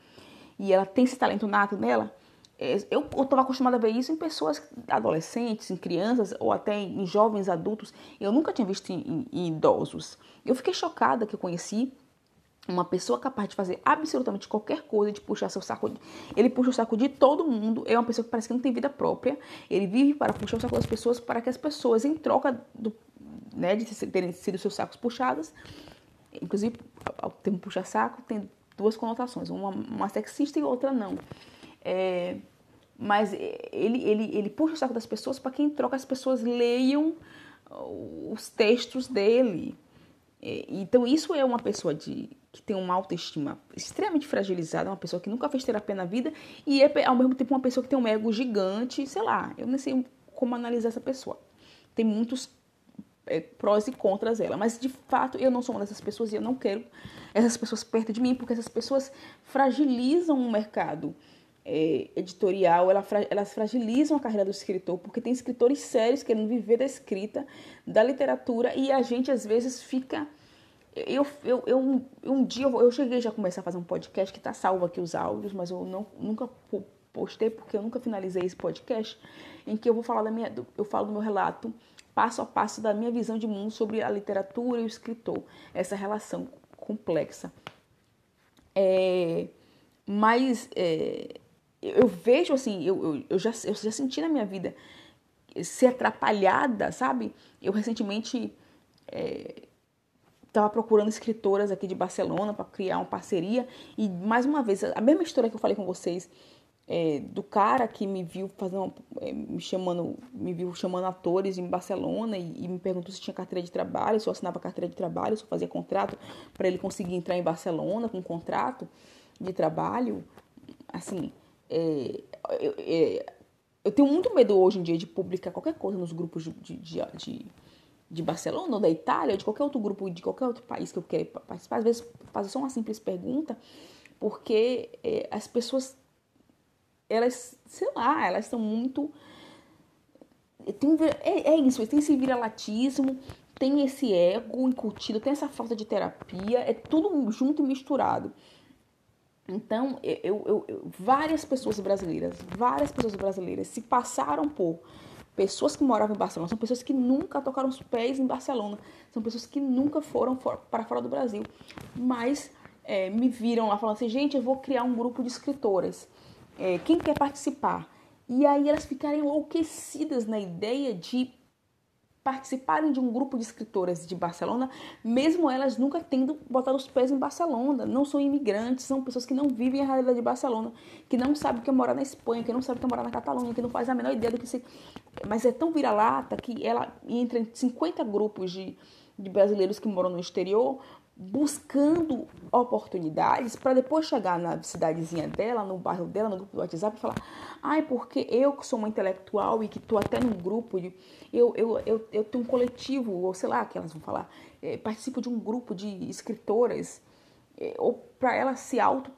[SPEAKER 1] e ela tem esse talento nato nela. É, eu estava acostumada a ver isso em pessoas adolescentes, em crianças ou até em jovens adultos. Eu nunca tinha visto em, em idosos. Eu fiquei chocada que eu conheci uma pessoa capaz de fazer absolutamente qualquer coisa, de puxar seu saco. Ele puxa o saco de todo mundo. É uma pessoa que parece que não tem vida própria. Ele vive para puxar o saco das pessoas, para que as pessoas, em troca do, né, de terem sido seus sacos puxados, Inclusive, o termo puxa-saco tem duas conotações, uma, uma sexista e outra não. É, mas ele, ele, ele puxa o saco das pessoas para que em troca as pessoas leiam os textos dele. É, então isso é uma pessoa de, que tem uma autoestima extremamente fragilizada, uma pessoa que nunca fez terapia na vida e é ao mesmo tempo uma pessoa que tem um ego gigante, sei lá, eu nem sei como analisar essa pessoa. Tem muitos é, prós e contras ela. Mas de fato eu não sou uma dessas pessoas e eu não quero essas pessoas perto de mim, porque essas pessoas fragilizam o mercado é, editorial, ela, elas fragilizam a carreira do escritor, porque tem escritores sérios querendo viver da escrita, da literatura, e a gente às vezes fica. Eu, eu, eu um dia eu, eu cheguei já a começar a fazer um podcast que está salvo aqui os áudios, mas eu não, nunca postei porque eu nunca finalizei esse podcast, em que eu vou falar da minha, eu falo do meu relato passo a passo da minha visão de mundo sobre a literatura e o escritor, essa relação complexa. É, mas é, eu vejo assim, eu, eu, eu, já, eu já senti na minha vida ser atrapalhada, sabe? Eu recentemente estava é, procurando escritoras aqui de Barcelona para criar uma parceria e mais uma vez a mesma história que eu falei com vocês é, do cara que me viu fazendo, é, me chamando, me viu chamando atores em Barcelona e, e, me perguntou se tinha carteira de trabalho, se eu assinava carteira de trabalho, se eu fazia contrato para ele conseguir entrar em Barcelona com um contrato de trabalho. Assim, é, eu, é, eu, tenho muito medo hoje em dia de publicar qualquer coisa nos grupos de, de, de, de Barcelona ou da Itália ou de qualquer outro grupo, de qualquer outro país que eu queira participar. Às vezes fazer só uma simples pergunta, porque é, as pessoas elas, sei lá, elas são muito. Tem, é, é isso, tem esse viralatismo, tem esse ego incutido, tem essa falta de terapia, é tudo junto e misturado. Então, eu, eu, eu, várias pessoas brasileiras, várias pessoas brasileiras se passaram por pessoas que moravam em Barcelona, são pessoas que nunca tocaram os pés em Barcelona, são pessoas que nunca foram for, para fora do Brasil, mas é, me viram lá falando assim, gente, eu vou criar um grupo de escritoras é, quem quer participar? E aí elas ficarem enlouquecidas na ideia de participarem de um grupo de escritoras de Barcelona, mesmo elas nunca tendo botado os pés em Barcelona. Não são imigrantes, são pessoas que não vivem a realidade de Barcelona, que não sabem o que é morar na Espanha, que não sabem o que é morar na Catalunha, que não faz a menor ideia do que se. Mas é tão vira-lata que ela entra em 50 grupos de, de brasileiros que moram no exterior buscando oportunidades para depois chegar na cidadezinha dela, no bairro dela, no grupo do WhatsApp e falar: ai, porque eu que sou uma intelectual e que estou até num grupo, de, eu, eu, eu, eu tenho um coletivo, ou sei lá, que elas vão falar, é, participo de um grupo de escritoras, é, ou para ela se auto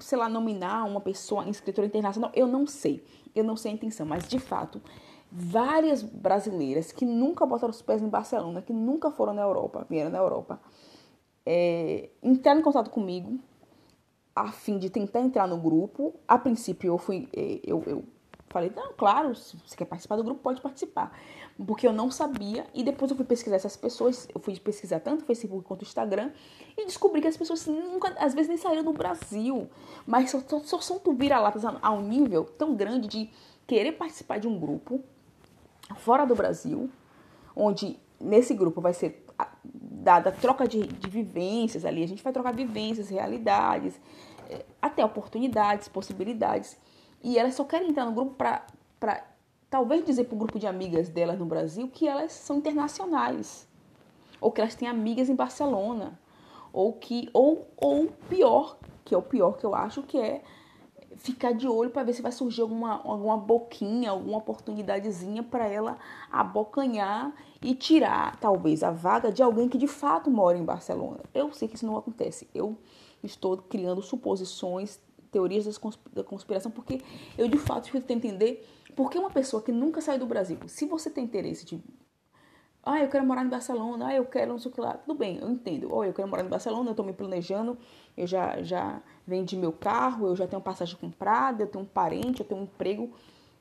[SPEAKER 1] sei lá, nominar uma pessoa escritora internacional, eu não sei. Eu não sei a intenção, mas de fato, várias brasileiras que nunca botaram os pés em Barcelona, que nunca foram na Europa, vieram na Europa, é, entraram em contato comigo a fim de tentar entrar no grupo. A princípio eu fui, é, eu, eu falei, não, claro, se você quer participar do grupo, pode participar. Porque eu não sabia, e depois eu fui pesquisar essas pessoas, eu fui pesquisar tanto o Facebook quanto o Instagram, e descobri que as pessoas nunca, às vezes nem saíram do Brasil, mas só, só, só são tu vira-latas a um nível tão grande de querer participar de um grupo fora do Brasil, onde nesse grupo vai ser dada troca de, de vivências ali, a gente vai trocar vivências, realidades, é, até oportunidades, possibilidades. E elas só querem entrar no grupo para talvez dizer para o grupo de amigas delas no Brasil que elas são internacionais. Ou que elas têm amigas em Barcelona. Ou que, ou, ou pior, que é o pior que eu acho, que é ficar de olho para ver se vai surgir alguma, alguma boquinha, alguma oportunidadezinha para ela abocanhar e tirar, talvez, a vaga de alguém que de fato mora em Barcelona. Eu sei que isso não acontece. Eu estou criando suposições, teorias da conspiração, porque eu de fato fico tentando entender por que uma pessoa que nunca saiu do Brasil, se você tem interesse de ah, eu quero morar em Barcelona, ah, eu quero não sei o que lá. Tudo bem, eu entendo. Oh, eu quero morar em Barcelona, eu estou me planejando, eu já, já vendi meu carro, eu já tenho passagem comprada, eu tenho um parente, eu tenho um emprego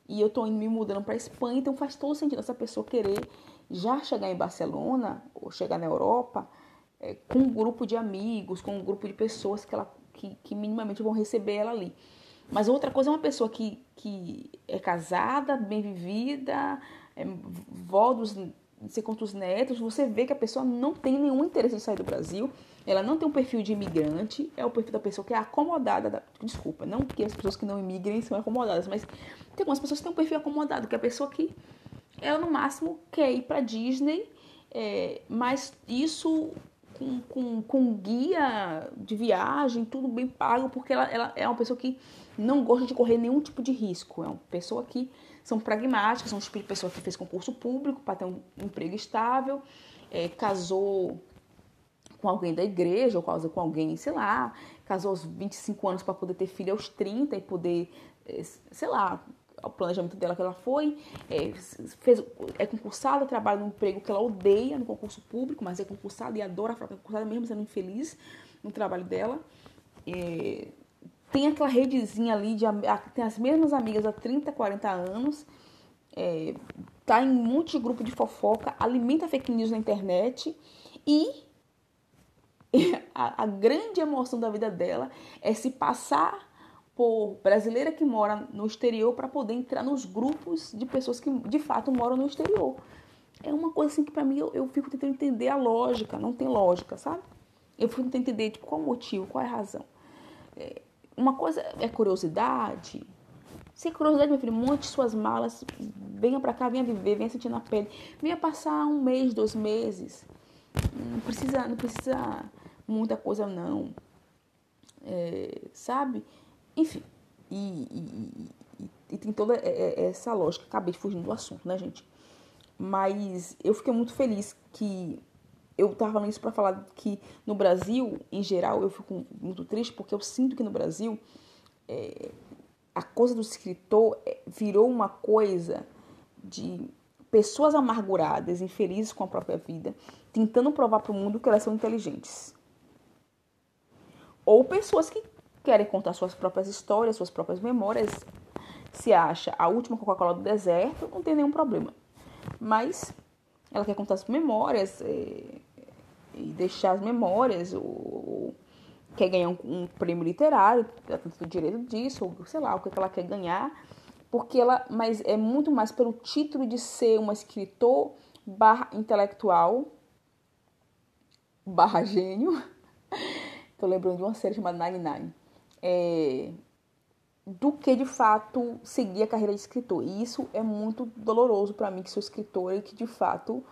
[SPEAKER 1] e eu estou indo me mudando para Espanha, então faz todo sentido essa pessoa querer já chegar em Barcelona ou chegar na Europa é, com um grupo de amigos, com um grupo de pessoas que, ela, que, que minimamente vão receber ela ali. Mas outra coisa é uma pessoa que, que é casada, bem vivida, é, vó dos não sei quantos netos, você vê que a pessoa não tem nenhum interesse em sair do Brasil, ela não tem um perfil de imigrante, é o perfil da pessoa que é acomodada. Da, desculpa, não que as pessoas que não imigrem são acomodadas, mas tem algumas pessoas que têm um perfil acomodado, que é a pessoa que ela no máximo quer ir para Disney, é, mas isso com, com, com, guia de viagem, tudo bem pago, porque ela, ela é uma pessoa que não gosta de correr nenhum tipo de risco, é uma pessoa que são pragmáticas, são o tipo de pessoa que fez concurso público para ter um emprego estável, é, casou com alguém da igreja, ou casou com alguém, sei lá, casou aos 25 anos para poder ter filho aos 30 e poder, é, sei lá, o planejamento dela que ela foi, é, fez, é concursada, trabalha num emprego que ela odeia no concurso público, mas é concursada e adora ficar concursada mesmo sendo infeliz no trabalho dela. É, tem aquela redezinha ali, de, tem as mesmas amigas há 30, 40 anos, é, tá em um monte de grupo de fofoca, alimenta fake news na internet e (laughs) a, a grande emoção da vida dela é se passar por brasileira que mora no exterior para poder entrar nos grupos de pessoas que de fato moram no exterior. É uma coisa assim que para mim eu, eu, fico tentando entender a lógica, não tem lógica, sabe? Eu fico tentando entender tipo, qual o motivo, qual é a razão. É, uma coisa é curiosidade. Se é curiosidade, meu filho, monte suas malas, venha para cá, venha viver, venha sentir na pele, venha passar um mês, dois meses. Não precisa, não precisa muita coisa não, é, sabe? Enfim, e, e, e, e, tem toda essa lógica. Acabei fugindo do assunto, né, gente? Mas eu fiquei muito feliz que eu tava falando isso para falar que no Brasil, em geral, eu fico muito triste porque eu sinto que no Brasil é, a coisa do escritor é, virou uma coisa de pessoas amarguradas, infelizes com a própria vida, tentando provar para o mundo que elas são inteligentes. Ou pessoas que querem contar suas próprias histórias, suas próprias memórias. Se acha a última Coca-Cola do deserto, não tem nenhum problema. Mas ela quer contar as memórias, é, e deixar as memórias, ou, quer ganhar um, um prêmio literário, ela tem o direito disso, ou sei lá, o que, que ela quer ganhar, porque ela, mas é muito mais pelo título de ser uma escritor barra intelectual, barra gênio. (laughs) Tô lembrando de uma série chamada Nine Nine. É, do que de fato seguir a carreira de escritor. E isso é muito doloroso para mim, que sou escritora e que de fato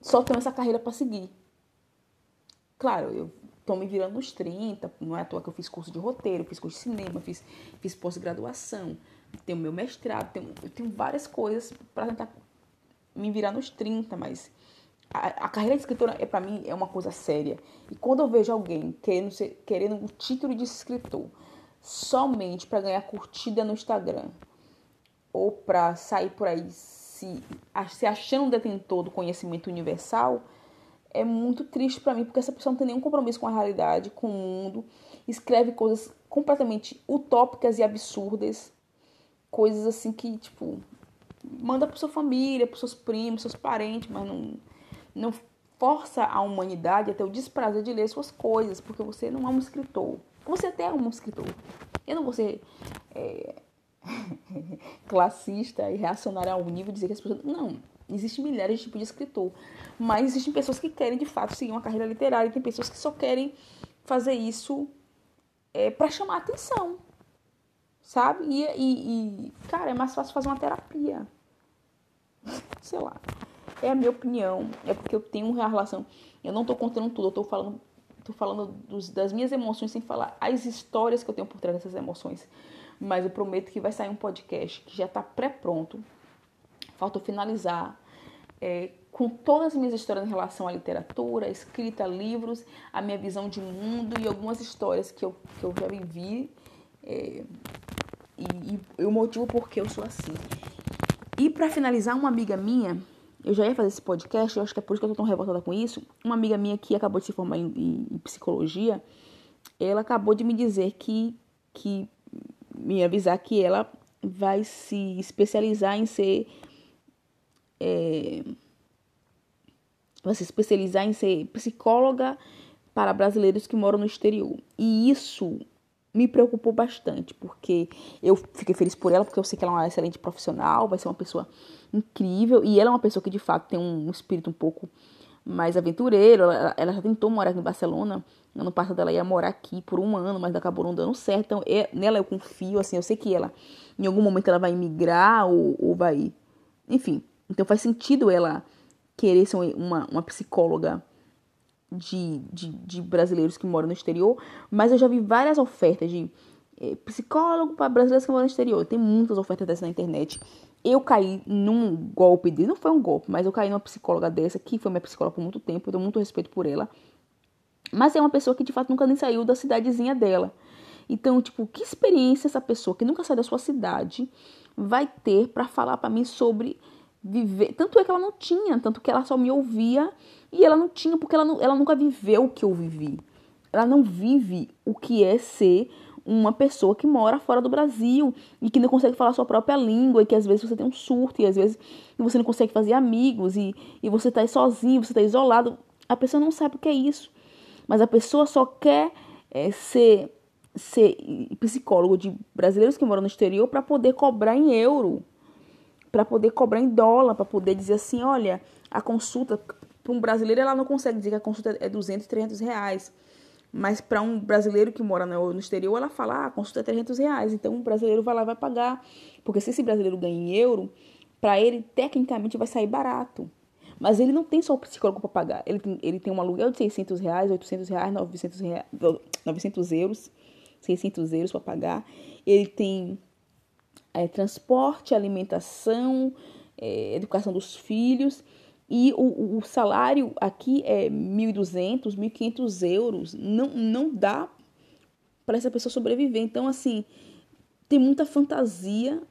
[SPEAKER 1] só tenho essa carreira para seguir. Claro, eu tô me virando nos 30, não é à toa que eu fiz curso de roteiro, fiz curso de cinema, fiz, fiz pós-graduação, tenho meu mestrado, tenho, eu tenho várias coisas para tentar me virar nos 30, mas a, a carreira de escritora é para mim é uma coisa séria. E quando eu vejo alguém querendo ser, querendo um título de escritor, somente para ganhar curtida no Instagram ou para sair por aí se, se achando detentor do conhecimento universal, é muito triste para mim, porque essa pessoa não tem nenhum compromisso com a realidade, com o mundo, escreve coisas completamente utópicas e absurdas, coisas assim que, tipo, manda para sua família, para seus primos, seus parentes, mas não, não força a humanidade a ter o desprazer de ler suas coisas, porque você não é um escritor. Você até é um escritor. Eu não vou ser é, (laughs) classista e reacionária ao nível de dizer que as pessoas. Não. Existem milhares de tipos de escritor. Mas existem pessoas que querem, de fato, seguir uma carreira literária. E tem pessoas que só querem fazer isso é, para chamar atenção. Sabe? E, e, e, cara, é mais fácil fazer uma terapia. (laughs) Sei lá. É a minha opinião. É porque eu tenho uma relação. Eu não tô contando tudo, eu tô falando, tô falando dos, das minhas emoções sem falar as histórias que eu tenho por trás dessas emoções. Mas eu prometo que vai sair um podcast que já tá pré-pronto. Falta finalizar. É, com todas as minhas histórias em relação à literatura, escrita, livros, a minha visão de mundo e algumas histórias que eu, que eu já vivi é, e, e o motivo por que eu sou assim. E para finalizar, uma amiga minha, eu já ia fazer esse podcast, eu acho que é por isso que eu tô tão revoltada com isso. Uma amiga minha que acabou de se formar em, em, em psicologia, ela acabou de me dizer que, que me avisar que ela vai se especializar em ser é, vai se especializar em ser psicóloga para brasileiros que moram no exterior. E isso me preocupou bastante, porque eu fiquei feliz por ela, porque eu sei que ela é uma excelente profissional, vai ser uma pessoa incrível, e ela é uma pessoa que de fato tem um espírito um pouco mais aventureiro. Ela, ela já tentou morar aqui em Barcelona, ano passado ela ia morar aqui por um ano, mas acabou não dando certo. Então, é, nela eu confio, assim, eu sei que ela, em algum momento, ela vai emigrar ou, ou vai. Enfim, então faz sentido ela querer ser uma, uma psicóloga de, de, de, brasileiros que moram no exterior, mas eu já vi várias ofertas de é, psicólogo para brasileiros que moram no exterior. Tem muitas ofertas dessas na internet. Eu caí num golpe de. Não foi um golpe, mas eu caí numa psicóloga dessa, que foi minha psicóloga por muito tempo, eu dou muito respeito por ela. Mas é uma pessoa que de fato nunca nem saiu da cidadezinha dela. Então, tipo, que experiência essa pessoa que nunca sai da sua cidade vai ter para falar para mim sobre viver. Tanto é que ela não tinha, tanto que ela só me ouvia e ela não tinha, porque ela, não, ela nunca viveu o que eu vivi. Ela não vive o que é ser uma pessoa que mora fora do Brasil e que não consegue falar sua própria língua e que às vezes você tem um surto e às vezes você não consegue fazer amigos e, e você está sozinho, você está isolado. A pessoa não sabe o que é isso. Mas a pessoa só quer é, ser, ser psicólogo de brasileiros que moram no exterior para poder cobrar em euro para poder cobrar em dólar, para poder dizer assim, olha, a consulta para um brasileiro ela não consegue dizer que a consulta é 200, 300 reais. Mas para um brasileiro que mora no exterior, ela fala, ah, a consulta é 300 reais. Então o brasileiro vai lá vai pagar. Porque se esse brasileiro ganha em euro, para ele, tecnicamente, vai sair barato. Mas ele não tem só o psicólogo para pagar. Ele tem, ele tem um aluguel de 600 reais, 800 reais, 900, reais, 900 euros, 600 euros para pagar. Ele tem é, transporte, alimentação, é, educação dos filhos. E o, o salário aqui é 1.200, 1.500 euros. Não, não dá para essa pessoa sobreviver. Então, assim, tem muita fantasia.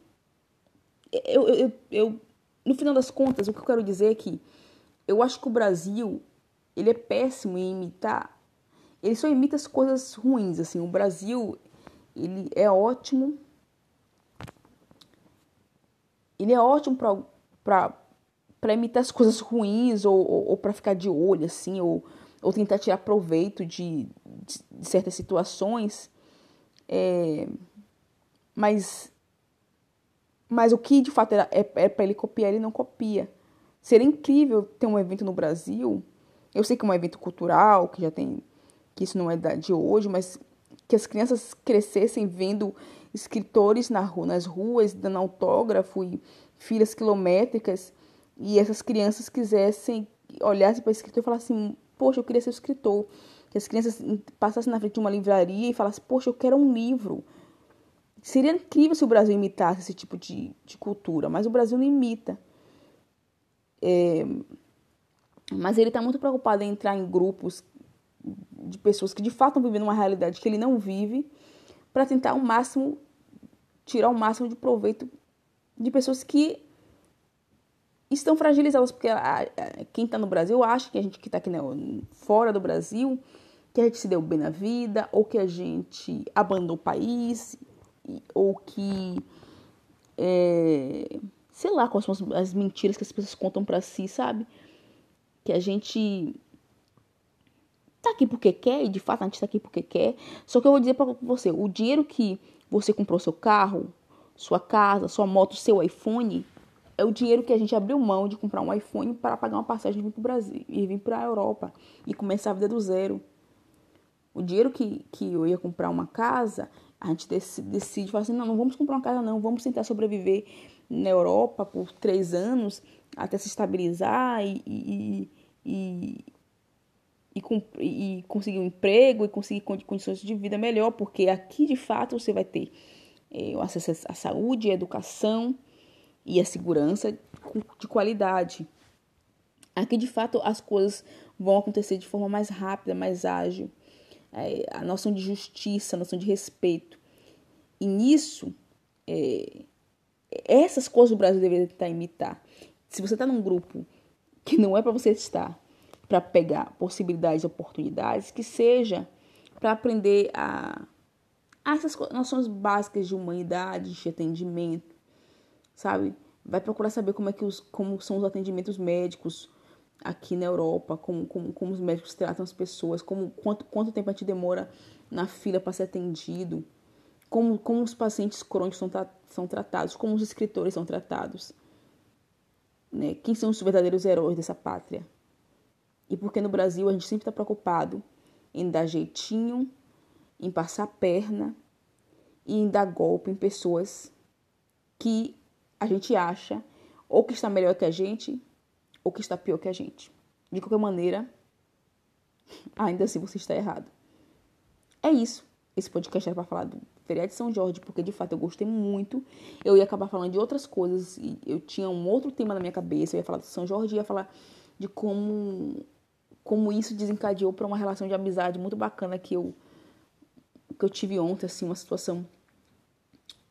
[SPEAKER 1] Eu, eu, eu, no final das contas, o que eu quero dizer é que eu acho que o Brasil ele é péssimo em imitar. Ele só imita as coisas ruins. Assim, o Brasil ele é ótimo ele é ótimo para imitar as coisas ruins ou, ou, ou para ficar de olho, assim, ou, ou tentar tirar proveito de, de, de certas situações. É, mas, mas o que de fato é, é, é para ele copiar, ele não copia. Seria incrível ter um evento no Brasil. Eu sei que é um evento cultural, que já tem. que isso não é de hoje, mas que as crianças crescessem vendo escritores na rua, nas ruas dando autógrafo e filas quilométricas e essas crianças quisessem olhassem para o escritor e falassem, poxa, eu queria ser escritor. Que as crianças passassem na frente de uma livraria e falassem, poxa, eu quero um livro. Seria incrível se o Brasil imitasse esse tipo de, de cultura, mas o Brasil não imita. É, mas ele está muito preocupado em entrar em grupos de pessoas que de fato estão vivendo uma realidade que ele não vive para tentar o máximo tirar o máximo de proveito de pessoas que estão fragilizadas, porque a, a, quem está no Brasil acha que a gente que está aqui né, fora do Brasil, que a gente se deu bem na vida, ou que a gente abandonou o país, ou que. É, sei lá quais são as mentiras que as pessoas contam para si, sabe? Que a gente tá aqui porque quer, e de fato a gente tá aqui porque quer. Só que eu vou dizer para você, o dinheiro que você comprou seu carro, sua casa, sua moto, seu iPhone, é o dinheiro que a gente abriu mão de comprar um iPhone para pagar uma passagem e vir para o Brasil e vir para a Europa e começar a vida do zero. O dinheiro que, que eu ia comprar uma casa, a gente decide, decide assim, não, não vamos comprar uma casa não, vamos tentar sobreviver na Europa por três anos até se estabilizar e, e, e, e, e conseguir um emprego e conseguir condições de vida melhor, porque aqui de fato você vai ter é, o acesso à saúde, à educação, e a segurança de qualidade. Aqui, de fato, as coisas vão acontecer de forma mais rápida, mais ágil. É, a noção de justiça, a noção de respeito. E nisso, é, essas coisas o Brasil deveria tentar imitar. Se você está num grupo que não é para você estar, para pegar possibilidades e oportunidades, que seja para aprender a, a essas noções básicas de humanidade, de atendimento, sabe? Vai procurar saber como é que os, como são os atendimentos médicos aqui na Europa, como, como, como os médicos tratam as pessoas, como quanto, quanto tempo a gente demora na fila para ser atendido, como, como os pacientes crônicos são, são tratados, como os escritores são tratados. Né? Quem são os verdadeiros heróis dessa pátria? E porque no Brasil a gente sempre está preocupado em dar jeitinho, em passar perna e em dar golpe em pessoas que a gente acha ou que está melhor que a gente ou que está pior que a gente. De qualquer maneira, ainda assim você está errado. É isso. Esse podcast era para falar do feriado de São Jorge, porque de fato eu gostei muito. Eu ia acabar falando de outras coisas eu tinha um outro tema na minha cabeça. Eu ia falar de São Jorge, ia falar de como como isso desencadeou para uma relação de amizade muito bacana que eu que eu tive ontem, assim, uma situação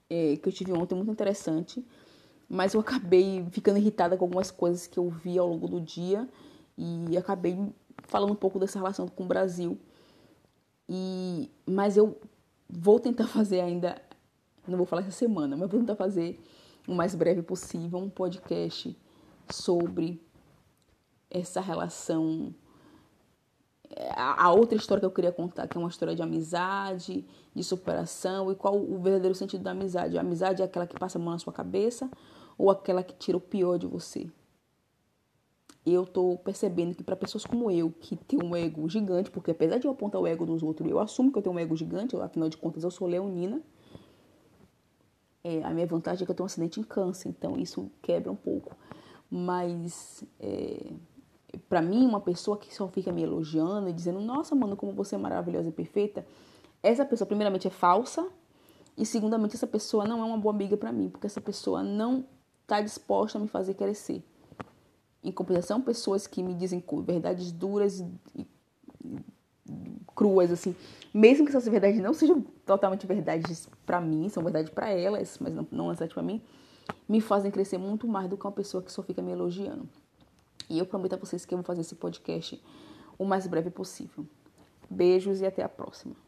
[SPEAKER 1] é, que eu tive ontem muito interessante mas eu acabei ficando irritada com algumas coisas que eu vi ao longo do dia e acabei falando um pouco dessa relação com o Brasil. E mas eu vou tentar (laughs) fazer ainda, não vou falar essa semana, mas vou tentar fazer o mais breve possível um podcast sobre essa relação a outra história que eu queria contar, que é uma história de amizade, de superação e qual o verdadeiro sentido da amizade. A amizade é aquela que passa a mão na sua cabeça ou aquela que tira o pior de você? Eu tô percebendo que para pessoas como eu, que tem um ego gigante, porque apesar de eu apontar o ego dos outros, eu assumo que eu tenho um ego gigante, afinal de contas eu sou leonina. É, a minha vantagem é que eu tenho um acidente em câncer, então isso quebra um pouco. Mas é, para mim, uma pessoa que só fica me elogiando e dizendo, nossa, mano, como você é maravilhosa e perfeita, essa pessoa, primeiramente, é falsa, e segundamente, essa pessoa não é uma boa amiga para mim, porque essa pessoa não está disposta a me fazer crescer. Em compensação, pessoas que me dizem verdades duras e, cruas, assim, mesmo que essas verdades não sejam totalmente verdades para mim, são verdades para elas, mas não, não necessariamente para mim, me fazem crescer muito mais do que uma pessoa que só fica me elogiando. E eu prometo a vocês que eu vou fazer esse podcast o mais breve possível. Beijos e até a próxima.